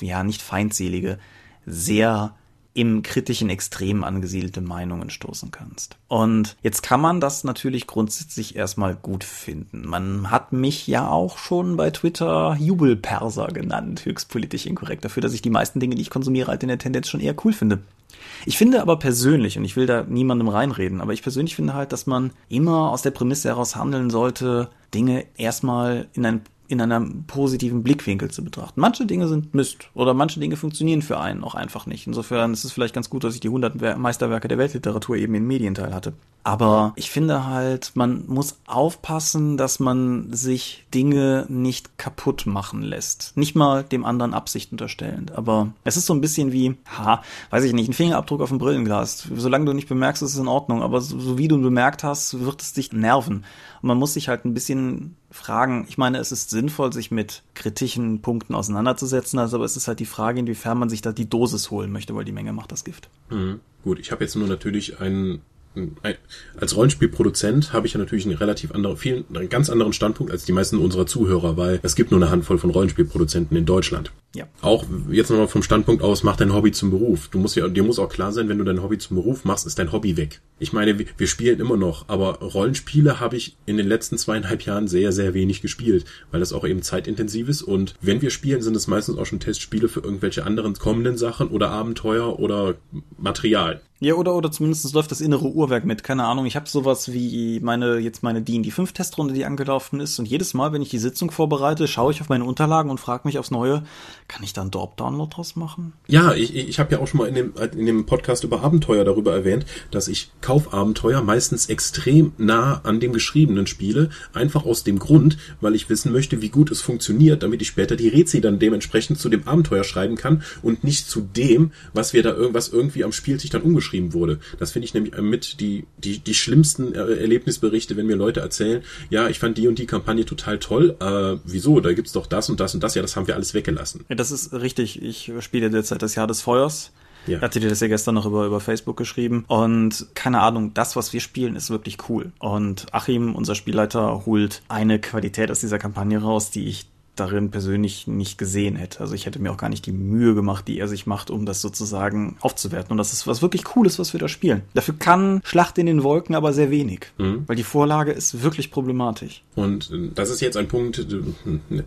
ja, nicht feindselige, sehr im kritischen Extrem angesiedelte Meinungen stoßen kannst. Und jetzt kann man das natürlich grundsätzlich erstmal gut finden. Man hat mich ja auch schon bei Twitter Jubelperser genannt, höchst politisch inkorrekt, dafür, dass ich die meisten Dinge, die ich konsumiere, halt in der Tendenz schon eher cool finde. Ich finde aber persönlich, und ich will da niemandem reinreden, aber ich persönlich finde halt, dass man immer aus der Prämisse heraus handeln sollte, Dinge erstmal in ein in einem positiven Blickwinkel zu betrachten. Manche Dinge sind Mist oder manche Dinge funktionieren für einen auch einfach nicht. Insofern ist es vielleicht ganz gut, dass ich die 100 Meisterwerke der Weltliteratur eben in Medienteil hatte. Aber ich finde halt, man muss aufpassen, dass man sich Dinge nicht kaputt machen lässt. Nicht mal dem anderen Absicht unterstellend. Aber es ist so ein bisschen wie, ha, weiß ich nicht, ein Fingerabdruck auf dem Brillenglas. Solange du nicht bemerkst, ist es in Ordnung. Aber so, so wie du bemerkt hast, wird es dich nerven. Und man muss sich halt ein bisschen fragen. Ich meine, es ist sinnvoll, sich mit kritischen Punkten auseinanderzusetzen. Also, aber es ist halt die Frage, inwiefern man sich da die Dosis holen möchte, weil die Menge macht das Gift. Mhm. Gut, ich habe jetzt nur natürlich einen als Rollenspielproduzent habe ich ja natürlich einen relativ anderen, viel, einen ganz anderen Standpunkt als die meisten unserer Zuhörer, weil es gibt nur eine Handvoll von Rollenspielproduzenten in Deutschland. Ja. Auch jetzt nochmal vom Standpunkt aus, mach dein Hobby zum Beruf. Du musst ja, dir muss auch klar sein, wenn du dein Hobby zum Beruf machst, ist dein Hobby weg. Ich meine, wir spielen immer noch, aber Rollenspiele habe ich in den letzten zweieinhalb Jahren sehr, sehr wenig gespielt, weil das auch eben zeitintensiv ist und wenn wir spielen, sind es meistens auch schon Testspiele für irgendwelche anderen kommenden Sachen oder Abenteuer oder Material. Ja, oder, oder zumindest läuft das innere Uhrwerk mit. Keine Ahnung, ich habe sowas wie meine, jetzt meine D&D 5 Testrunde, die angelaufen ist. Und jedes Mal, wenn ich die Sitzung vorbereite, schaue ich auf meine Unterlagen und frage mich aufs Neue, kann ich da einen Dorp-Download draus machen? Ja, ich, ich habe ja auch schon mal in dem, in dem Podcast über Abenteuer darüber erwähnt, dass ich Kaufabenteuer meistens extrem nah an dem Geschriebenen spiele. Einfach aus dem Grund, weil ich wissen möchte, wie gut es funktioniert, damit ich später die Rätsel dann dementsprechend zu dem Abenteuer schreiben kann und nicht zu dem, was wir da irgendwas irgendwie am Spiel sich dann umgeschrieben geschrieben wurde. Das finde ich nämlich mit die, die, die schlimmsten Erlebnisberichte, wenn mir Leute erzählen, ja, ich fand die und die Kampagne total toll. Äh, wieso? Da gibt's doch das und das und das. Ja, das haben wir alles weggelassen. Ja, das ist richtig. Ich spiele derzeit das Jahr des Feuers. Ja. Hatte dir das ja gestern noch über, über Facebook geschrieben. Und keine Ahnung, das, was wir spielen, ist wirklich cool. Und Achim, unser Spielleiter, holt eine Qualität aus dieser Kampagne raus, die ich darin persönlich nicht gesehen hätte. Also ich hätte mir auch gar nicht die Mühe gemacht, die er sich macht, um das sozusagen aufzuwerten. Und das ist was wirklich Cooles, was wir da spielen. Dafür kann Schlacht in den Wolken aber sehr wenig, mhm. weil die Vorlage ist wirklich problematisch. Und äh, das ist jetzt ein Punkt, äh,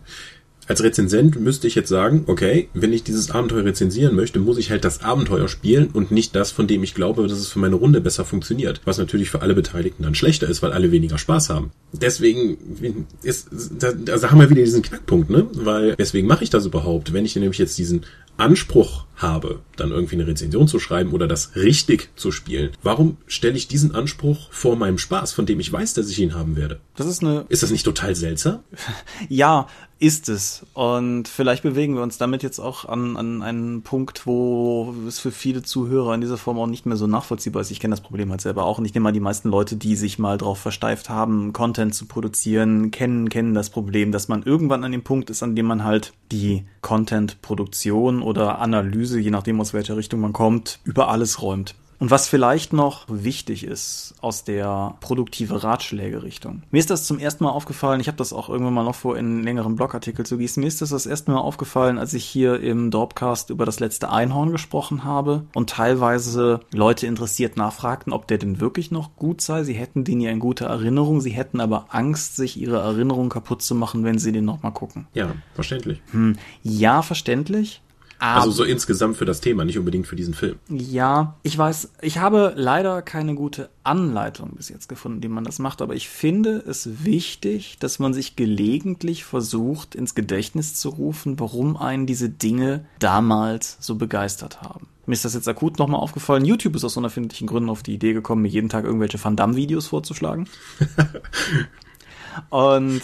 als Rezensent müsste ich jetzt sagen, okay, wenn ich dieses Abenteuer rezensieren möchte, muss ich halt das Abenteuer spielen und nicht das, von dem ich glaube, dass es für meine Runde besser funktioniert. Was natürlich für alle Beteiligten dann schlechter ist, weil alle weniger Spaß haben. Deswegen ist, da, da haben wir wieder diesen Knackpunkt, ne? Weil, weswegen mache ich das überhaupt? Wenn ich nämlich jetzt diesen Anspruch habe, dann irgendwie eine Rezension zu schreiben oder das richtig zu spielen, warum stelle ich diesen Anspruch vor meinem Spaß, von dem ich weiß, dass ich ihn haben werde? Das ist eine. Ist das nicht total seltsam? ja, ist es. Und vielleicht bewegen wir uns damit jetzt auch an, an einen Punkt, wo es für viele Zuhörer in dieser Form auch nicht mehr so nachvollziehbar ist. Ich kenne das Problem halt selber auch. Und ich nehme mal, die meisten Leute, die sich mal drauf versteift haben, Content zu produzieren, kennen, kennen das Problem, dass man irgendwann an dem Punkt ist, an dem man halt die Content-Produktion oder Analyse, je nachdem aus welcher Richtung man kommt, über alles räumt. Und was vielleicht noch wichtig ist aus der produktive Ratschläge-Richtung. Mir ist das zum ersten Mal aufgefallen, ich habe das auch irgendwann mal noch vor in einen längeren Blogartikel zu gießen, mir ist das das erste Mal aufgefallen, als ich hier im Dorpcast über das letzte Einhorn gesprochen habe und teilweise Leute interessiert nachfragten, ob der denn wirklich noch gut sei. Sie hätten den ja in guter Erinnerung, sie hätten aber Angst, sich ihre Erinnerung kaputt zu machen, wenn sie den nochmal gucken. Ja, verständlich. Hm, ja, verständlich. Also so insgesamt für das Thema, nicht unbedingt für diesen Film. Ja, ich weiß, ich habe leider keine gute Anleitung bis jetzt gefunden, wie man das macht, aber ich finde es wichtig, dass man sich gelegentlich versucht, ins Gedächtnis zu rufen, warum einen diese Dinge damals so begeistert haben. Mir ist das jetzt akut nochmal aufgefallen. YouTube ist aus unerfindlichen Gründen auf die Idee gekommen, mir jeden Tag irgendwelche Van Damme-Videos vorzuschlagen. Und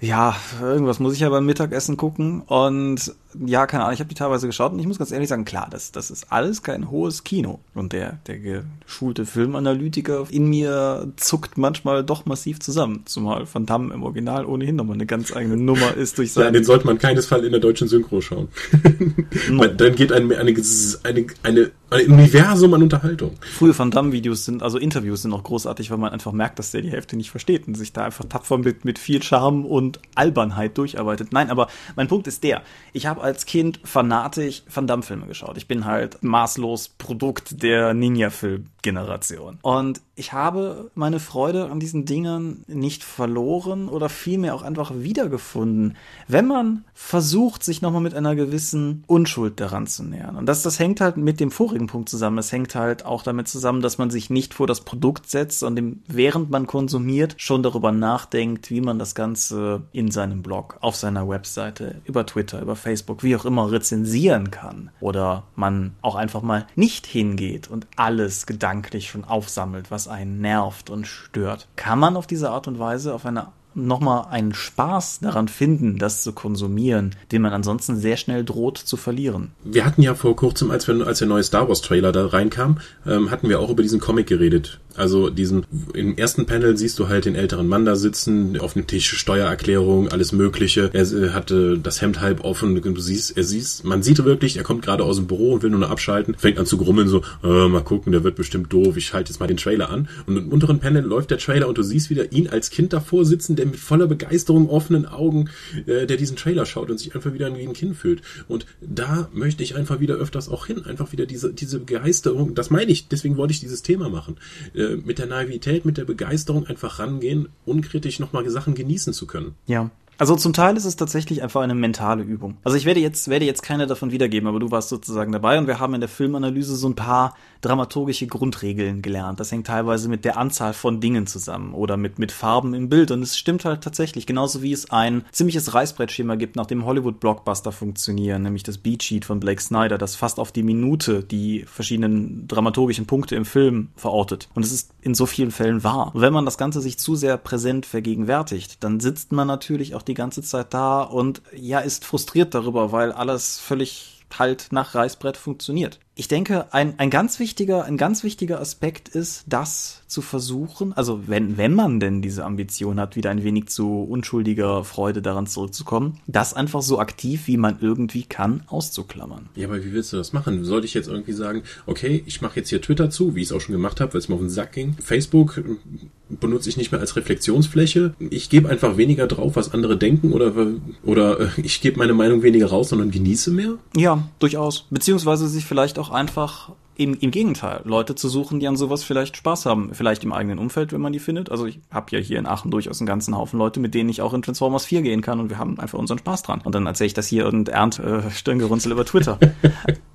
ja, irgendwas muss ich ja beim Mittagessen gucken. Und ja, keine Ahnung, ich habe die teilweise geschaut und ich muss ganz ehrlich sagen, klar, das, das ist alles kein hohes Kino. Und der, der geschulte Filmanalytiker in mir zuckt manchmal doch massiv zusammen. Zumal Van Damme im Original ohnehin nochmal eine ganz eigene Nummer ist durch seine... Ja, den sollte man keinesfalls in der deutschen Synchro schauen. no. Dann geht eine, eine, eine, eine, ein Universum an Unterhaltung. Frühe Van Damme-Videos sind, also Interviews sind auch großartig, weil man einfach merkt, dass der die Hälfte nicht versteht und sich da einfach tapfer mit, mit viel Charme und Albernheit durcharbeitet. Nein, aber mein Punkt ist der, ich habe als Kind fanatisch Van Damme-Filme geschaut. Ich bin halt maßlos Produkt der Ninja-Film-Generation. Und ich habe meine Freude an diesen Dingen nicht verloren oder vielmehr auch einfach wiedergefunden, wenn man versucht, sich nochmal mit einer gewissen Unschuld daran zu nähern. Und das, das hängt halt mit dem vorigen Punkt zusammen. Es hängt halt auch damit zusammen, dass man sich nicht vor das Produkt setzt und dem, während man konsumiert schon darüber nachdenkt, wie man das Ganze in seinem Blog, auf seiner Webseite, über Twitter, über Facebook, wie auch immer rezensieren kann. Oder man auch einfach mal nicht hingeht und alles gedanklich schon aufsammelt, was was einen nervt und stört, kann man auf diese Art und Weise auf eine nochmal einen Spaß daran finden, das zu konsumieren, den man ansonsten sehr schnell droht zu verlieren. Wir hatten ja vor kurzem, als, wir, als der neue Star Wars Trailer da reinkam, ähm, hatten wir auch über diesen Comic geredet. Also diesen im ersten Panel siehst du halt den älteren Mann da sitzen, auf dem Tisch Steuererklärung, alles Mögliche. Er äh, hatte das Hemd halb offen. Du siehst, er siehst, man sieht wirklich, er kommt gerade aus dem Büro und will nur noch abschalten, fängt an zu grummeln so, äh, mal gucken, der wird bestimmt doof. Ich schalte jetzt mal den Trailer an. Und im unteren Panel läuft der Trailer und du siehst wieder ihn als Kind davor sitzen, der mit voller Begeisterung, offenen Augen, äh, der diesen Trailer schaut und sich einfach wieder wie ein Kind fühlt. Und da möchte ich einfach wieder öfters auch hin, einfach wieder diese diese Begeisterung. Das meine ich. Deswegen wollte ich dieses Thema machen. Äh, mit der Naivität, mit der Begeisterung einfach rangehen, unkritisch nochmal Sachen genießen zu können. Ja. Also zum Teil ist es tatsächlich einfach eine mentale Übung. Also ich werde jetzt, werde jetzt keine davon wiedergeben, aber du warst sozusagen dabei und wir haben in der Filmanalyse so ein paar dramaturgische Grundregeln gelernt. Das hängt teilweise mit der Anzahl von Dingen zusammen oder mit, mit Farben im Bild. Und es stimmt halt tatsächlich, genauso wie es ein ziemliches Reißbrettschema gibt, nach dem Hollywood-Blockbuster funktionieren, nämlich das Beat Sheet von Blake Snyder, das fast auf die Minute die verschiedenen dramaturgischen Punkte im Film verortet. Und es ist in so vielen Fällen wahr. Und wenn man das Ganze sich zu sehr präsent vergegenwärtigt, dann sitzt man natürlich auch die ganze Zeit da und ja, ist frustriert darüber, weil alles völlig halt nach Reißbrett funktioniert ich denke, ein, ein ganz wichtiger, ein ganz wichtiger Aspekt ist, das zu versuchen, also wenn, wenn man denn diese Ambition hat, wieder ein wenig zu unschuldiger Freude daran zurückzukommen, das einfach so aktiv, wie man irgendwie kann, auszuklammern. Ja, aber wie willst du das machen? Sollte ich jetzt irgendwie sagen, okay, ich mache jetzt hier Twitter zu, wie ich es auch schon gemacht habe, weil es mir auf den Sack ging. Facebook benutze ich nicht mehr als Reflexionsfläche. Ich gebe einfach weniger drauf, was andere denken oder, oder äh, ich gebe meine Meinung weniger raus, sondern genieße mehr? Ja, durchaus. Beziehungsweise sich vielleicht auch auch einfach im, im Gegenteil, Leute zu suchen, die an sowas vielleicht Spaß haben, vielleicht im eigenen Umfeld, wenn man die findet. Also ich habe ja hier in Aachen durchaus einen ganzen Haufen Leute, mit denen ich auch in Transformers 4 gehen kann und wir haben einfach unseren Spaß dran. Und dann erzähle ich das hier und ernt äh, Stirngerunzel über Twitter.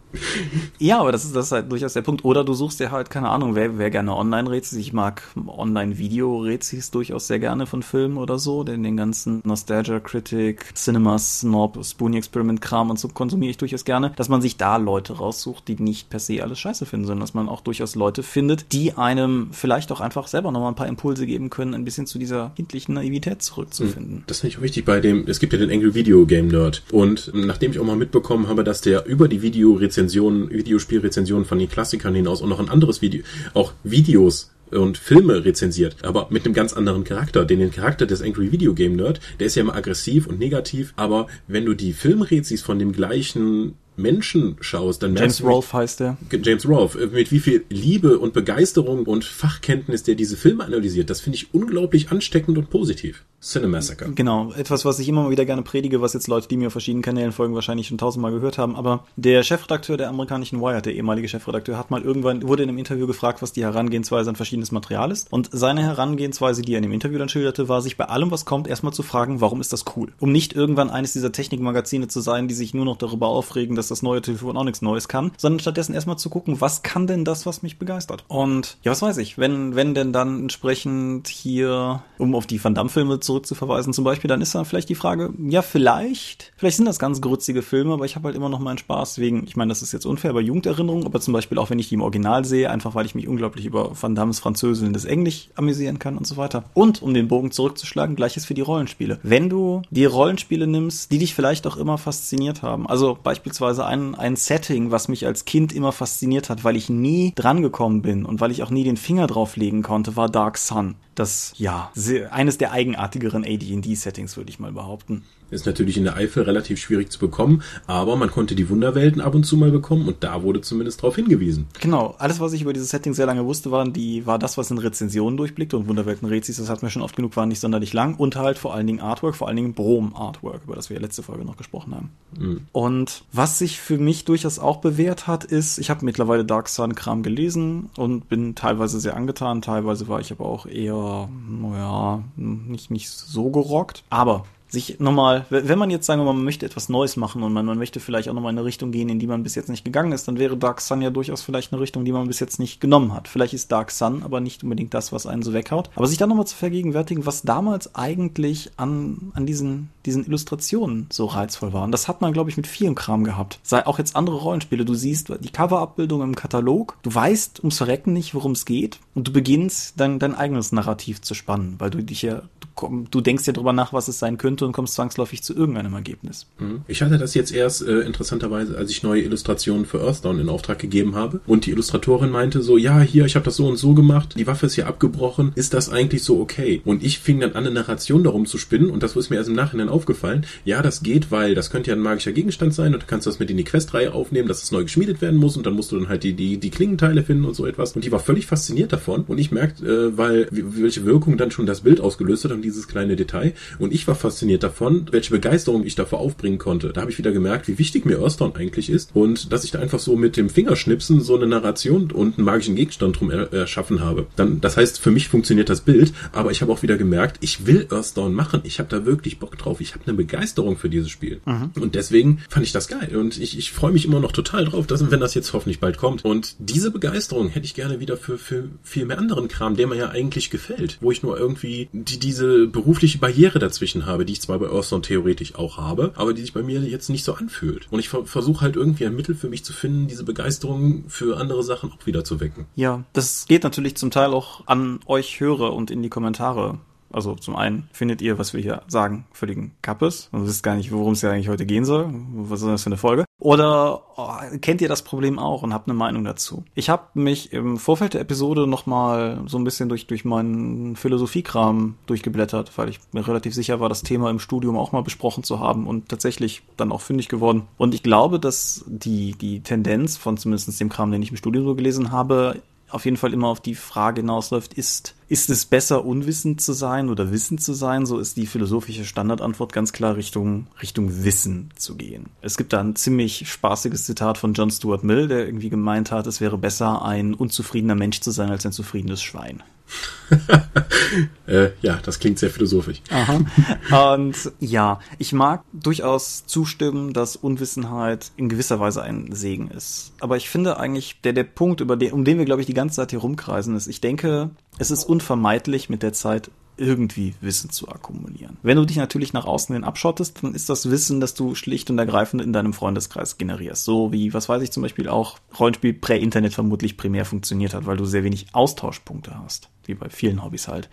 Ja, aber das ist, das ist halt durchaus der Punkt. Oder du suchst dir halt, keine Ahnung, wer, wer gerne Online-Rätsel. Ich mag Online-Video-Rätsels durchaus sehr gerne von Filmen oder so. Denn den ganzen Nostalgia-Critic, Cinema Snob, Spoonie-Experiment-Kram und so konsumiere ich durchaus gerne. Dass man sich da Leute raussucht, die nicht per se alles scheiße finden, sondern dass man auch durchaus Leute findet, die einem vielleicht auch einfach selber nochmal ein paar Impulse geben können, ein bisschen zu dieser kindlichen Naivität zurückzufinden. Hm, das finde ich auch wichtig bei dem, es gibt ja den Angry Video Game Nerd. Und nachdem ich auch mal mitbekommen habe, dass der über die Video-Rezension Rezensionen, Videospielrezensionen von den Klassikern hinaus und noch ein anderes Video, auch Videos und Filme rezensiert, aber mit einem ganz anderen Charakter. Denn den Charakter des Angry Video Game Nerd, der ist ja immer aggressiv und negativ, aber wenn du die Filmrezis von dem gleichen Menschen schaust, dann James Rolfe heißt der. James Rolfe, mit wie viel Liebe und Begeisterung und Fachkenntnis der diese Filme analysiert. Das finde ich unglaublich ansteckend und positiv. Cinemassacre. Genau, etwas, was ich immer mal wieder gerne predige, was jetzt Leute, die mir auf verschiedenen Kanälen folgen, wahrscheinlich schon tausendmal gehört haben. Aber der Chefredakteur der amerikanischen Wired, der ehemalige Chefredakteur, hat mal irgendwann, wurde in einem Interview gefragt, was die Herangehensweise an verschiedenes Material ist. Und seine Herangehensweise, die er in dem Interview dann schilderte, war, sich bei allem, was kommt, erstmal zu fragen, warum ist das cool? Um nicht irgendwann eines dieser Technikmagazine zu sein, die sich nur noch darüber aufregen, dass das neue Telefon auch nichts Neues kann, sondern stattdessen erstmal zu gucken, was kann denn das, was mich begeistert? Und ja, was weiß ich, wenn, wenn denn dann entsprechend hier, um auf die Van Damme-Filme zurückzuverweisen zum Beispiel, dann ist dann vielleicht die Frage, ja, vielleicht, vielleicht sind das ganz grützige Filme, aber ich habe halt immer noch meinen Spaß wegen, ich meine, das ist jetzt unfair bei Jugenderinnerungen, aber zum Beispiel auch wenn ich die im Original sehe, einfach weil ich mich unglaublich über Van Dammes französelndes Englisch amüsieren kann und so weiter. Und um den Bogen zurückzuschlagen, gleiches für die Rollenspiele. Wenn du die Rollenspiele nimmst, die dich vielleicht auch immer fasziniert haben, also beispielsweise ein, ein Setting, was mich als Kind immer fasziniert hat, weil ich nie drangekommen bin und weil ich auch nie den Finger drauf legen konnte, war Dark Sun. Das, ja, eines der eigenartigeren AD&D-Settings, würde ich mal behaupten. Ist natürlich in der Eifel relativ schwierig zu bekommen, aber man konnte die Wunderwelten ab und zu mal bekommen und da wurde zumindest darauf hingewiesen. Genau, alles, was ich über dieses Setting sehr lange wusste, waren die, war das, was in Rezensionen durchblickte und Wunderwelten Rezis, das hatten wir schon oft genug, waren nicht sonderlich lang und halt vor allen Dingen Artwork, vor allen Dingen Brom-Artwork, über das wir ja letzte Folge noch gesprochen haben. Mhm. Und was sich für mich durchaus auch bewährt hat, ist, ich habe mittlerweile Dark Sun-Kram gelesen und bin teilweise sehr angetan, teilweise war ich aber auch eher, naja, nicht, nicht so gerockt. Aber sich nochmal, wenn man jetzt sagen wir mal, man möchte etwas Neues machen und man, man möchte vielleicht auch nochmal in eine Richtung gehen, in die man bis jetzt nicht gegangen ist, dann wäre Dark Sun ja durchaus vielleicht eine Richtung, die man bis jetzt nicht genommen hat. Vielleicht ist Dark Sun aber nicht unbedingt das, was einen so weghaut. Aber sich dann nochmal zu vergegenwärtigen, was damals eigentlich an, an diesen, diesen Illustrationen so reizvoll war. Und das hat man, glaube ich, mit vielem Kram gehabt. Sei auch jetzt andere Rollenspiele. Du siehst die Coverabbildung im Katalog, du weißt ums Verrecken nicht, worum es geht und du beginnst dein, dein eigenes Narrativ zu spannen, weil du dich ja, du, du denkst ja drüber nach, was es sein könnte und kommst zwangsläufig zu irgendeinem Ergebnis. Mhm. Ich hatte das jetzt erst äh, interessanterweise, als ich neue Illustrationen für Earthdown in Auftrag gegeben habe und die Illustratorin meinte so, ja, hier, ich habe das so und so gemacht, die Waffe ist hier abgebrochen, ist das eigentlich so okay? Und ich fing dann an, eine Narration darum zu spinnen und das ist mir erst im Nachhinein aufgefallen. Ja, das geht, weil das könnte ja ein magischer Gegenstand sein und du kannst das mit in die Questreihe aufnehmen, dass es neu geschmiedet werden muss und dann musst du dann halt die, die, die Klingenteile finden und so etwas. Und die war völlig fasziniert davon und ich merkte, äh, weil welche Wirkung dann schon das Bild ausgelöst hat und dieses kleine Detail und ich war fasziniert davon, welche Begeisterung ich davor aufbringen konnte. Da habe ich wieder gemerkt, wie wichtig mir Earthdown eigentlich ist und dass ich da einfach so mit dem Fingerschnipsen so eine Narration und einen magischen Gegenstand drum er erschaffen habe. Dann, das heißt, für mich funktioniert das Bild, aber ich habe auch wieder gemerkt, ich will Earthdown machen. Ich habe da wirklich Bock drauf. Ich habe eine Begeisterung für dieses Spiel. Mhm. Und deswegen fand ich das geil. Und ich, ich freue mich immer noch total drauf, dass, wenn das jetzt hoffentlich bald kommt. Und diese Begeisterung hätte ich gerne wieder für, für viel mehr anderen Kram, der mir ja eigentlich gefällt. Wo ich nur irgendwie die, diese berufliche Barriere dazwischen habe, die ich zwar bei Earthdown theoretisch auch habe, aber die sich bei mir jetzt nicht so anfühlt. Und ich versuche halt irgendwie ein Mittel für mich zu finden, diese Begeisterung für andere Sachen auch wieder zu wecken. Ja, das geht natürlich zum Teil auch an euch Hörer und in die Kommentare. Also zum einen findet ihr, was wir hier sagen, völligen Kappes und wisst gar nicht, worum es ja eigentlich heute gehen soll. Was ist das für eine Folge? Oder oh, kennt ihr das Problem auch und habt eine Meinung dazu? Ich habe mich im Vorfeld der Episode nochmal so ein bisschen durch, durch meinen Philosophiekram durchgeblättert, weil ich mir relativ sicher war, das Thema im Studium auch mal besprochen zu haben und tatsächlich dann auch fündig geworden. Und ich glaube, dass die, die Tendenz von zumindest dem Kram, den ich im Studium so gelesen habe, auf jeden Fall immer auf die Frage hinausläuft, ist, ist es besser, unwissend zu sein oder wissend zu sein? So ist die philosophische Standardantwort ganz klar Richtung, Richtung Wissen zu gehen. Es gibt da ein ziemlich spaßiges Zitat von John Stuart Mill, der irgendwie gemeint hat, es wäre besser, ein unzufriedener Mensch zu sein, als ein zufriedenes Schwein. äh, ja, das klingt sehr philosophisch. Aha. Und ja, ich mag durchaus zustimmen, dass Unwissenheit in gewisser Weise ein Segen ist. Aber ich finde eigentlich, der, der Punkt, über den, um den wir, glaube ich, die ganze Zeit hier rumkreisen, ist, ich denke, es ist unvermeidlich mit der Zeit irgendwie Wissen zu akkumulieren. Wenn du dich natürlich nach außen hin abschottest, dann ist das Wissen, das du schlicht und ergreifend in deinem Freundeskreis generierst. So wie, was weiß ich zum Beispiel auch, Rollenspiel prä-Internet vermutlich primär funktioniert hat, weil du sehr wenig Austauschpunkte hast. Wie bei vielen Hobbys halt.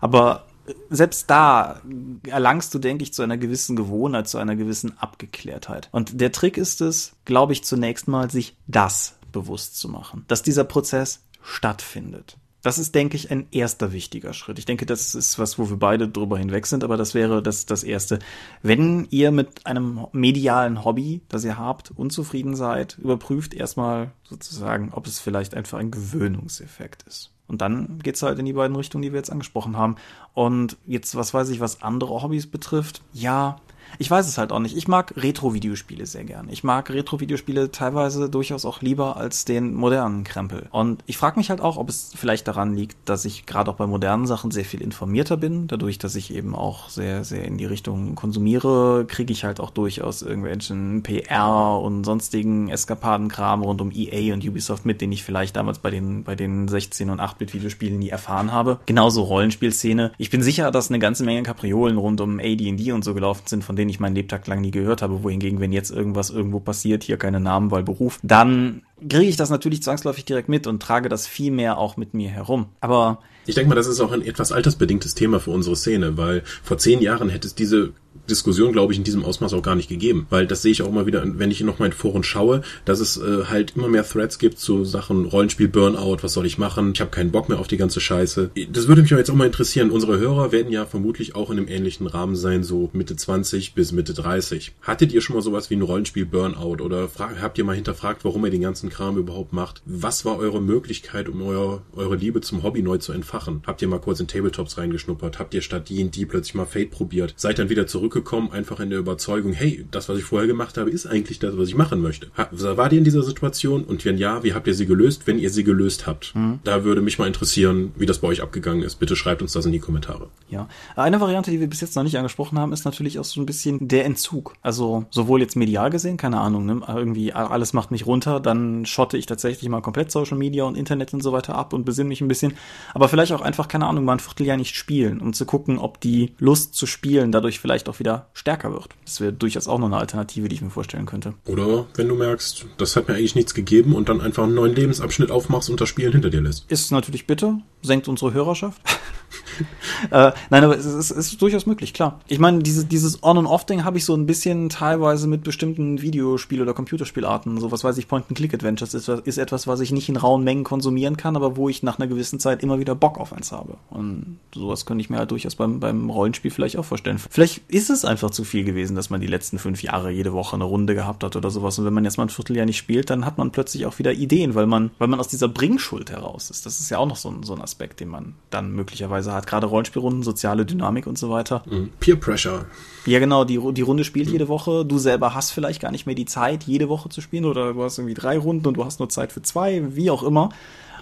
Aber äh, selbst da erlangst du, denke ich, zu einer gewissen Gewohnheit, zu einer gewissen Abgeklärtheit. Und der Trick ist es, glaube ich, zunächst mal, sich das bewusst zu machen, dass dieser Prozess stattfindet Das ist, denke ich, ein erster wichtiger Schritt. Ich denke, das ist was, wo wir beide drüber hinweg sind, aber das wäre das, das erste. Wenn ihr mit einem medialen Hobby, das ihr habt, unzufrieden seid, überprüft erstmal sozusagen, ob es vielleicht einfach ein Gewöhnungseffekt ist. Und dann geht's halt in die beiden Richtungen, die wir jetzt angesprochen haben. Und jetzt, was weiß ich, was andere Hobbys betrifft, ja, ich weiß es halt auch nicht. Ich mag Retro-Videospiele sehr gern. Ich mag Retro-Videospiele teilweise durchaus auch lieber als den modernen Krempel. Und ich frage mich halt auch, ob es vielleicht daran liegt, dass ich gerade auch bei modernen Sachen sehr viel informierter bin. Dadurch, dass ich eben auch sehr, sehr in die Richtung konsumiere, kriege ich halt auch durchaus irgendwelchen PR und sonstigen Eskapadenkram rund um EA und Ubisoft mit, den ich vielleicht damals bei den, bei den 16 und 8-Bit-Videospielen nie erfahren habe. Genauso Rollenspielszene. Ich bin sicher, dass eine ganze Menge Kapriolen rund um AD&D und so gelaufen sind, von denen ich meinen Lebtag lang nie gehört habe, wohingegen, wenn jetzt irgendwas irgendwo passiert, hier keine Namen, weil Beruf, dann kriege ich das natürlich zwangsläufig direkt mit und trage das viel mehr auch mit mir herum. Aber ich denke mal, das ist auch ein etwas altersbedingtes Thema für unsere Szene, weil vor zehn Jahren hätte es diese Diskussion, glaube ich, in diesem Ausmaß auch gar nicht gegeben. Weil das sehe ich auch immer wieder, wenn ich noch mal in Foren schaue, dass es äh, halt immer mehr Threads gibt zu Sachen Rollenspiel, Burnout, was soll ich machen? Ich habe keinen Bock mehr auf die ganze Scheiße. Das würde mich auch jetzt auch mal interessieren. Unsere Hörer werden ja vermutlich auch in einem ähnlichen Rahmen sein, so Mitte 20 bis Mitte 30. Hattet ihr schon mal sowas wie ein Rollenspiel Burnout oder habt ihr mal hinterfragt, warum ihr den ganzen Kram überhaupt macht? Was war eure Möglichkeit, um euer, eure Liebe zum Hobby neu zu entfachen? Habt ihr mal kurz in Tabletops reingeschnuppert? Habt ihr statt D&D plötzlich mal Fate probiert? Seid dann wieder zurück zurückgekommen, einfach in der Überzeugung, hey, das, was ich vorher gemacht habe, ist eigentlich das, was ich machen möchte. War ihr in dieser Situation? Und wenn ja, wie habt ihr sie gelöst, wenn ihr sie gelöst habt? Mhm. Da würde mich mal interessieren, wie das bei euch abgegangen ist. Bitte schreibt uns das in die Kommentare. Ja, eine Variante, die wir bis jetzt noch nicht angesprochen haben, ist natürlich auch so ein bisschen der Entzug. Also sowohl jetzt medial gesehen, keine Ahnung, ne? irgendwie alles macht mich runter, dann schotte ich tatsächlich mal komplett Social Media und Internet und so weiter ab und besinne mich ein bisschen. Aber vielleicht auch einfach, keine Ahnung, mal ein Vierteljahr nicht spielen, um zu gucken, ob die Lust zu spielen dadurch vielleicht auch wieder stärker wird. Das wäre durchaus auch noch eine Alternative, die ich mir vorstellen könnte. Oder wenn du merkst, das hat mir eigentlich nichts gegeben und dann einfach einen neuen Lebensabschnitt aufmachst und das Spielen hinter dir lässt. Ist natürlich bitter, senkt unsere Hörerschaft. äh, nein, aber es ist, es ist, durchaus möglich, klar. Ich meine, diese, dieses On-and-Off-Ding habe ich so ein bisschen teilweise mit bestimmten Videospiel- oder Computerspielarten. So was weiß ich, Point-and-Click-Adventures ist, ist etwas, was ich nicht in rauen Mengen konsumieren kann, aber wo ich nach einer gewissen Zeit immer wieder Bock auf eins habe. Und sowas könnte ich mir halt durchaus beim, beim Rollenspiel vielleicht auch vorstellen. Vielleicht ist es einfach zu viel gewesen, dass man die letzten fünf Jahre jede Woche eine Runde gehabt hat oder sowas. Und wenn man jetzt mal ein Vierteljahr nicht spielt, dann hat man plötzlich auch wieder Ideen, weil man, weil man aus dieser Bringschuld heraus ist. Das ist ja auch noch so ein, so ein Aspekt, den man dann möglicherweise hat gerade Rollenspielrunden, soziale Dynamik und so weiter. Mhm. Peer Pressure. Ja, genau, die, die Runde spielt mhm. jede Woche. Du selber hast vielleicht gar nicht mehr die Zeit, jede Woche zu spielen oder du hast irgendwie drei Runden und du hast nur Zeit für zwei, wie auch immer.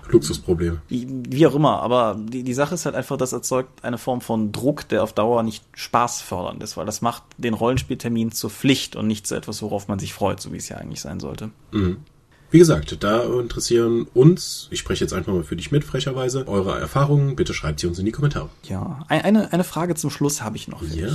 Luxusproblem. Wie, auch immer, aber die, die Sache ist halt einfach, das erzeugt eine Form von Druck, der auf Dauer nicht spaßfördernd ist, weil das macht den Rollenspieltermin zur Pflicht und nicht zu etwas, worauf man sich freut, so wie es ja eigentlich sein sollte. Mhm. Wie gesagt, da interessieren uns, ich spreche jetzt einfach mal für dich mit, frecherweise, eure Erfahrungen. Bitte schreibt sie uns in die Kommentare. Ja, eine, eine Frage zum Schluss habe ich noch. Ja.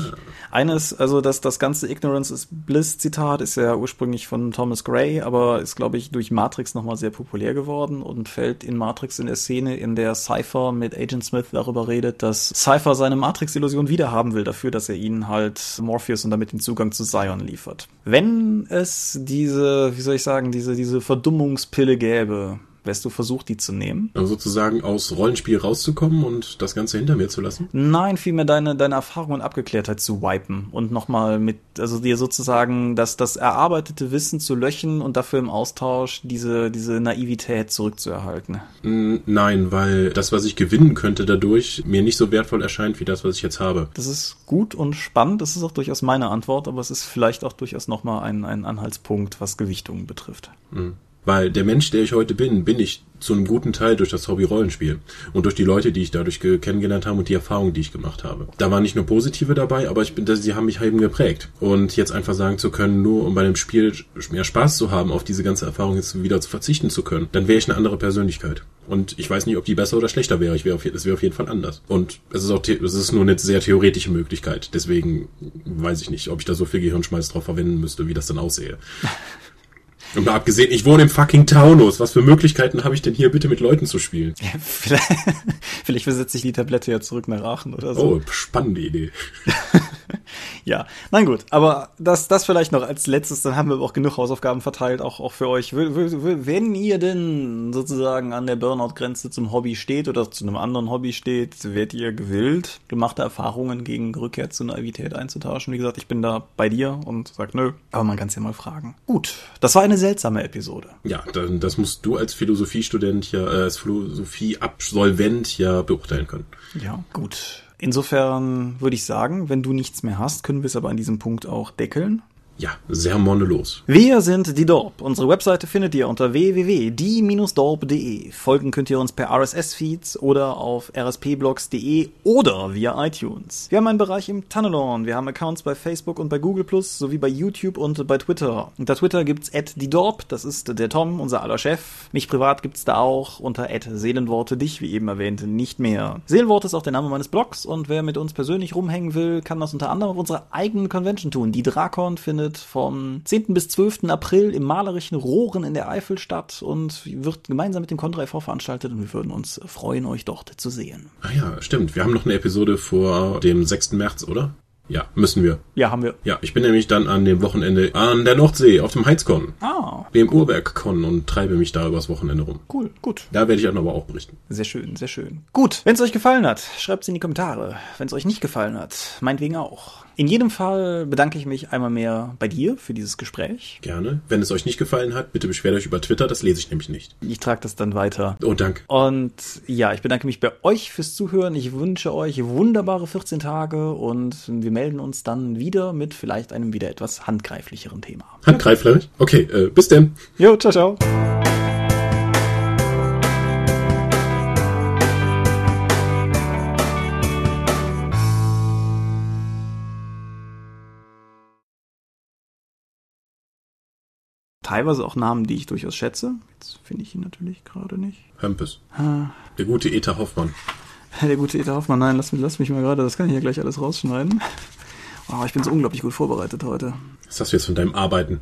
Eine ist, also dass das ganze Ignorance is Bliss Zitat ist ja ursprünglich von Thomas Gray, aber ist, glaube ich, durch Matrix nochmal sehr populär geworden und fällt in Matrix in der Szene, in der Cypher mit Agent Smith darüber redet, dass Cypher seine Matrix-Illusion wiederhaben will dafür, dass er ihnen halt Morpheus und damit den Zugang zu Zion liefert. Wenn es diese, wie soll ich sagen, diese, diese Verdunklung Verdummungspille gäbe, wärst du versucht, die zu nehmen? Also sozusagen aus Rollenspiel rauszukommen und das Ganze hinter mir zu lassen? Nein, vielmehr deine, deine Erfahrung und Abgeklärtheit zu wipen und nochmal mit, also dir sozusagen das, das erarbeitete Wissen zu löchen und dafür im Austausch diese, diese Naivität zurückzuerhalten. Nein, weil das, was ich gewinnen könnte dadurch, mir nicht so wertvoll erscheint wie das, was ich jetzt habe. Das ist gut und spannend. Das ist auch durchaus meine Antwort, aber es ist vielleicht auch durchaus nochmal ein, ein Anhaltspunkt, was Gewichtungen betrifft. Mhm. Weil der Mensch, der ich heute bin, bin ich zu einem guten Teil durch das Hobby Rollenspiel und durch die Leute, die ich dadurch kennengelernt habe und die Erfahrungen, die ich gemacht habe. Da waren nicht nur positive dabei, aber ich bin, sie haben mich eben geprägt. Und jetzt einfach sagen zu können, nur um bei dem Spiel mehr Spaß zu haben, auf diese ganze Erfahrung jetzt wieder zu verzichten zu können, dann wäre ich eine andere Persönlichkeit. Und ich weiß nicht, ob die besser oder schlechter wäre. Ich wäre auf, es wäre auf jeden Fall anders. Und es ist auch, es ist nur eine sehr theoretische Möglichkeit. Deswegen weiß ich nicht, ob ich da so viel Gehirnschmalz drauf verwenden müsste, wie das dann aussehe. Und mal abgesehen, ich wohne im fucking Taunus. Was für Möglichkeiten habe ich denn hier bitte mit Leuten zu spielen? Ja, vielleicht, vielleicht versetze ich die Tablette ja zurück nach Aachen oder so. Oh, spannende Idee. ja, nein gut, aber das, das vielleicht noch als letztes, dann haben wir auch genug Hausaufgaben verteilt, auch, auch für euch. Wenn ihr denn sozusagen an der Burnout-Grenze zum Hobby steht oder zu einem anderen Hobby steht, werdet ihr gewillt, gemachte Erfahrungen gegen Rückkehr zur Naivität einzutauschen. Wie gesagt, ich bin da bei dir und sag nö, aber man kann es ja mal fragen. Gut, das war eine seltsame Episode. Ja, das musst du als Philosophiestudent ja, äh, als Philosophie-Absolvent ja beurteilen können. Ja, gut. Insofern würde ich sagen, wenn du nichts mehr hast, können wir es aber an diesem Punkt auch deckeln. Ja, sehr monelos. Wir sind die Dorp. Unsere Webseite findet ihr unter www.die-dorp.de. Folgen könnt ihr uns per RSS-Feeds oder auf rspblogs.de oder via iTunes. Wir haben einen Bereich im Tunnelon. Wir haben Accounts bei Facebook und bei Google Plus sowie bei YouTube und bei Twitter. Unter Twitter gibt's die Dorp, das ist der Tom, unser aller Chef. Mich privat gibt's da auch unter Seelenworte dich, wie eben erwähnt, nicht mehr. Seelenworte ist auch der Name meines Blogs und wer mit uns persönlich rumhängen will, kann das unter anderem auf unserer eigenen Convention tun. Die Drakon findet findet vom 10. bis 12. April im malerischen Rohren in der Eifel statt und wird gemeinsam mit dem Contra e.V. veranstaltet und wir würden uns freuen, euch dort zu sehen. Ah ja, stimmt. Wir haben noch eine Episode vor dem 6. März, oder? Ja, müssen wir. Ja, haben wir. Ja, ich bin nämlich dann an dem Wochenende an der Nordsee auf dem Heizkon. Ah. Dem Urbergkon und treibe mich da übers Wochenende rum. Cool, gut. Da werde ich dann aber auch berichten. Sehr schön, sehr schön. Gut, wenn es euch gefallen hat, schreibt es in die Kommentare. Wenn es euch nicht gefallen hat, meinetwegen auch. In jedem Fall bedanke ich mich einmal mehr bei dir für dieses Gespräch. Gerne. Wenn es euch nicht gefallen hat, bitte beschwert euch über Twitter, das lese ich nämlich nicht. Ich trage das dann weiter. Oh, danke. Und ja, ich bedanke mich bei euch fürs Zuhören. Ich wünsche euch wunderbare 14 Tage und wir melden uns dann wieder mit vielleicht einem wieder etwas handgreiflicheren Thema. Handgreiflich? Okay, äh, bis denn. Jo, ciao, ciao. Teilweise auch Namen, die ich durchaus schätze. Jetzt finde ich ihn natürlich gerade nicht. Hömpes. Ha. Der gute Eta Hoffmann. Der gute Eta Hoffmann, nein, lass mich, lass mich mal gerade, das kann ich ja gleich alles rausschneiden. Oh, ich bin so unglaublich gut vorbereitet heute. Was hast du jetzt von deinem Arbeiten?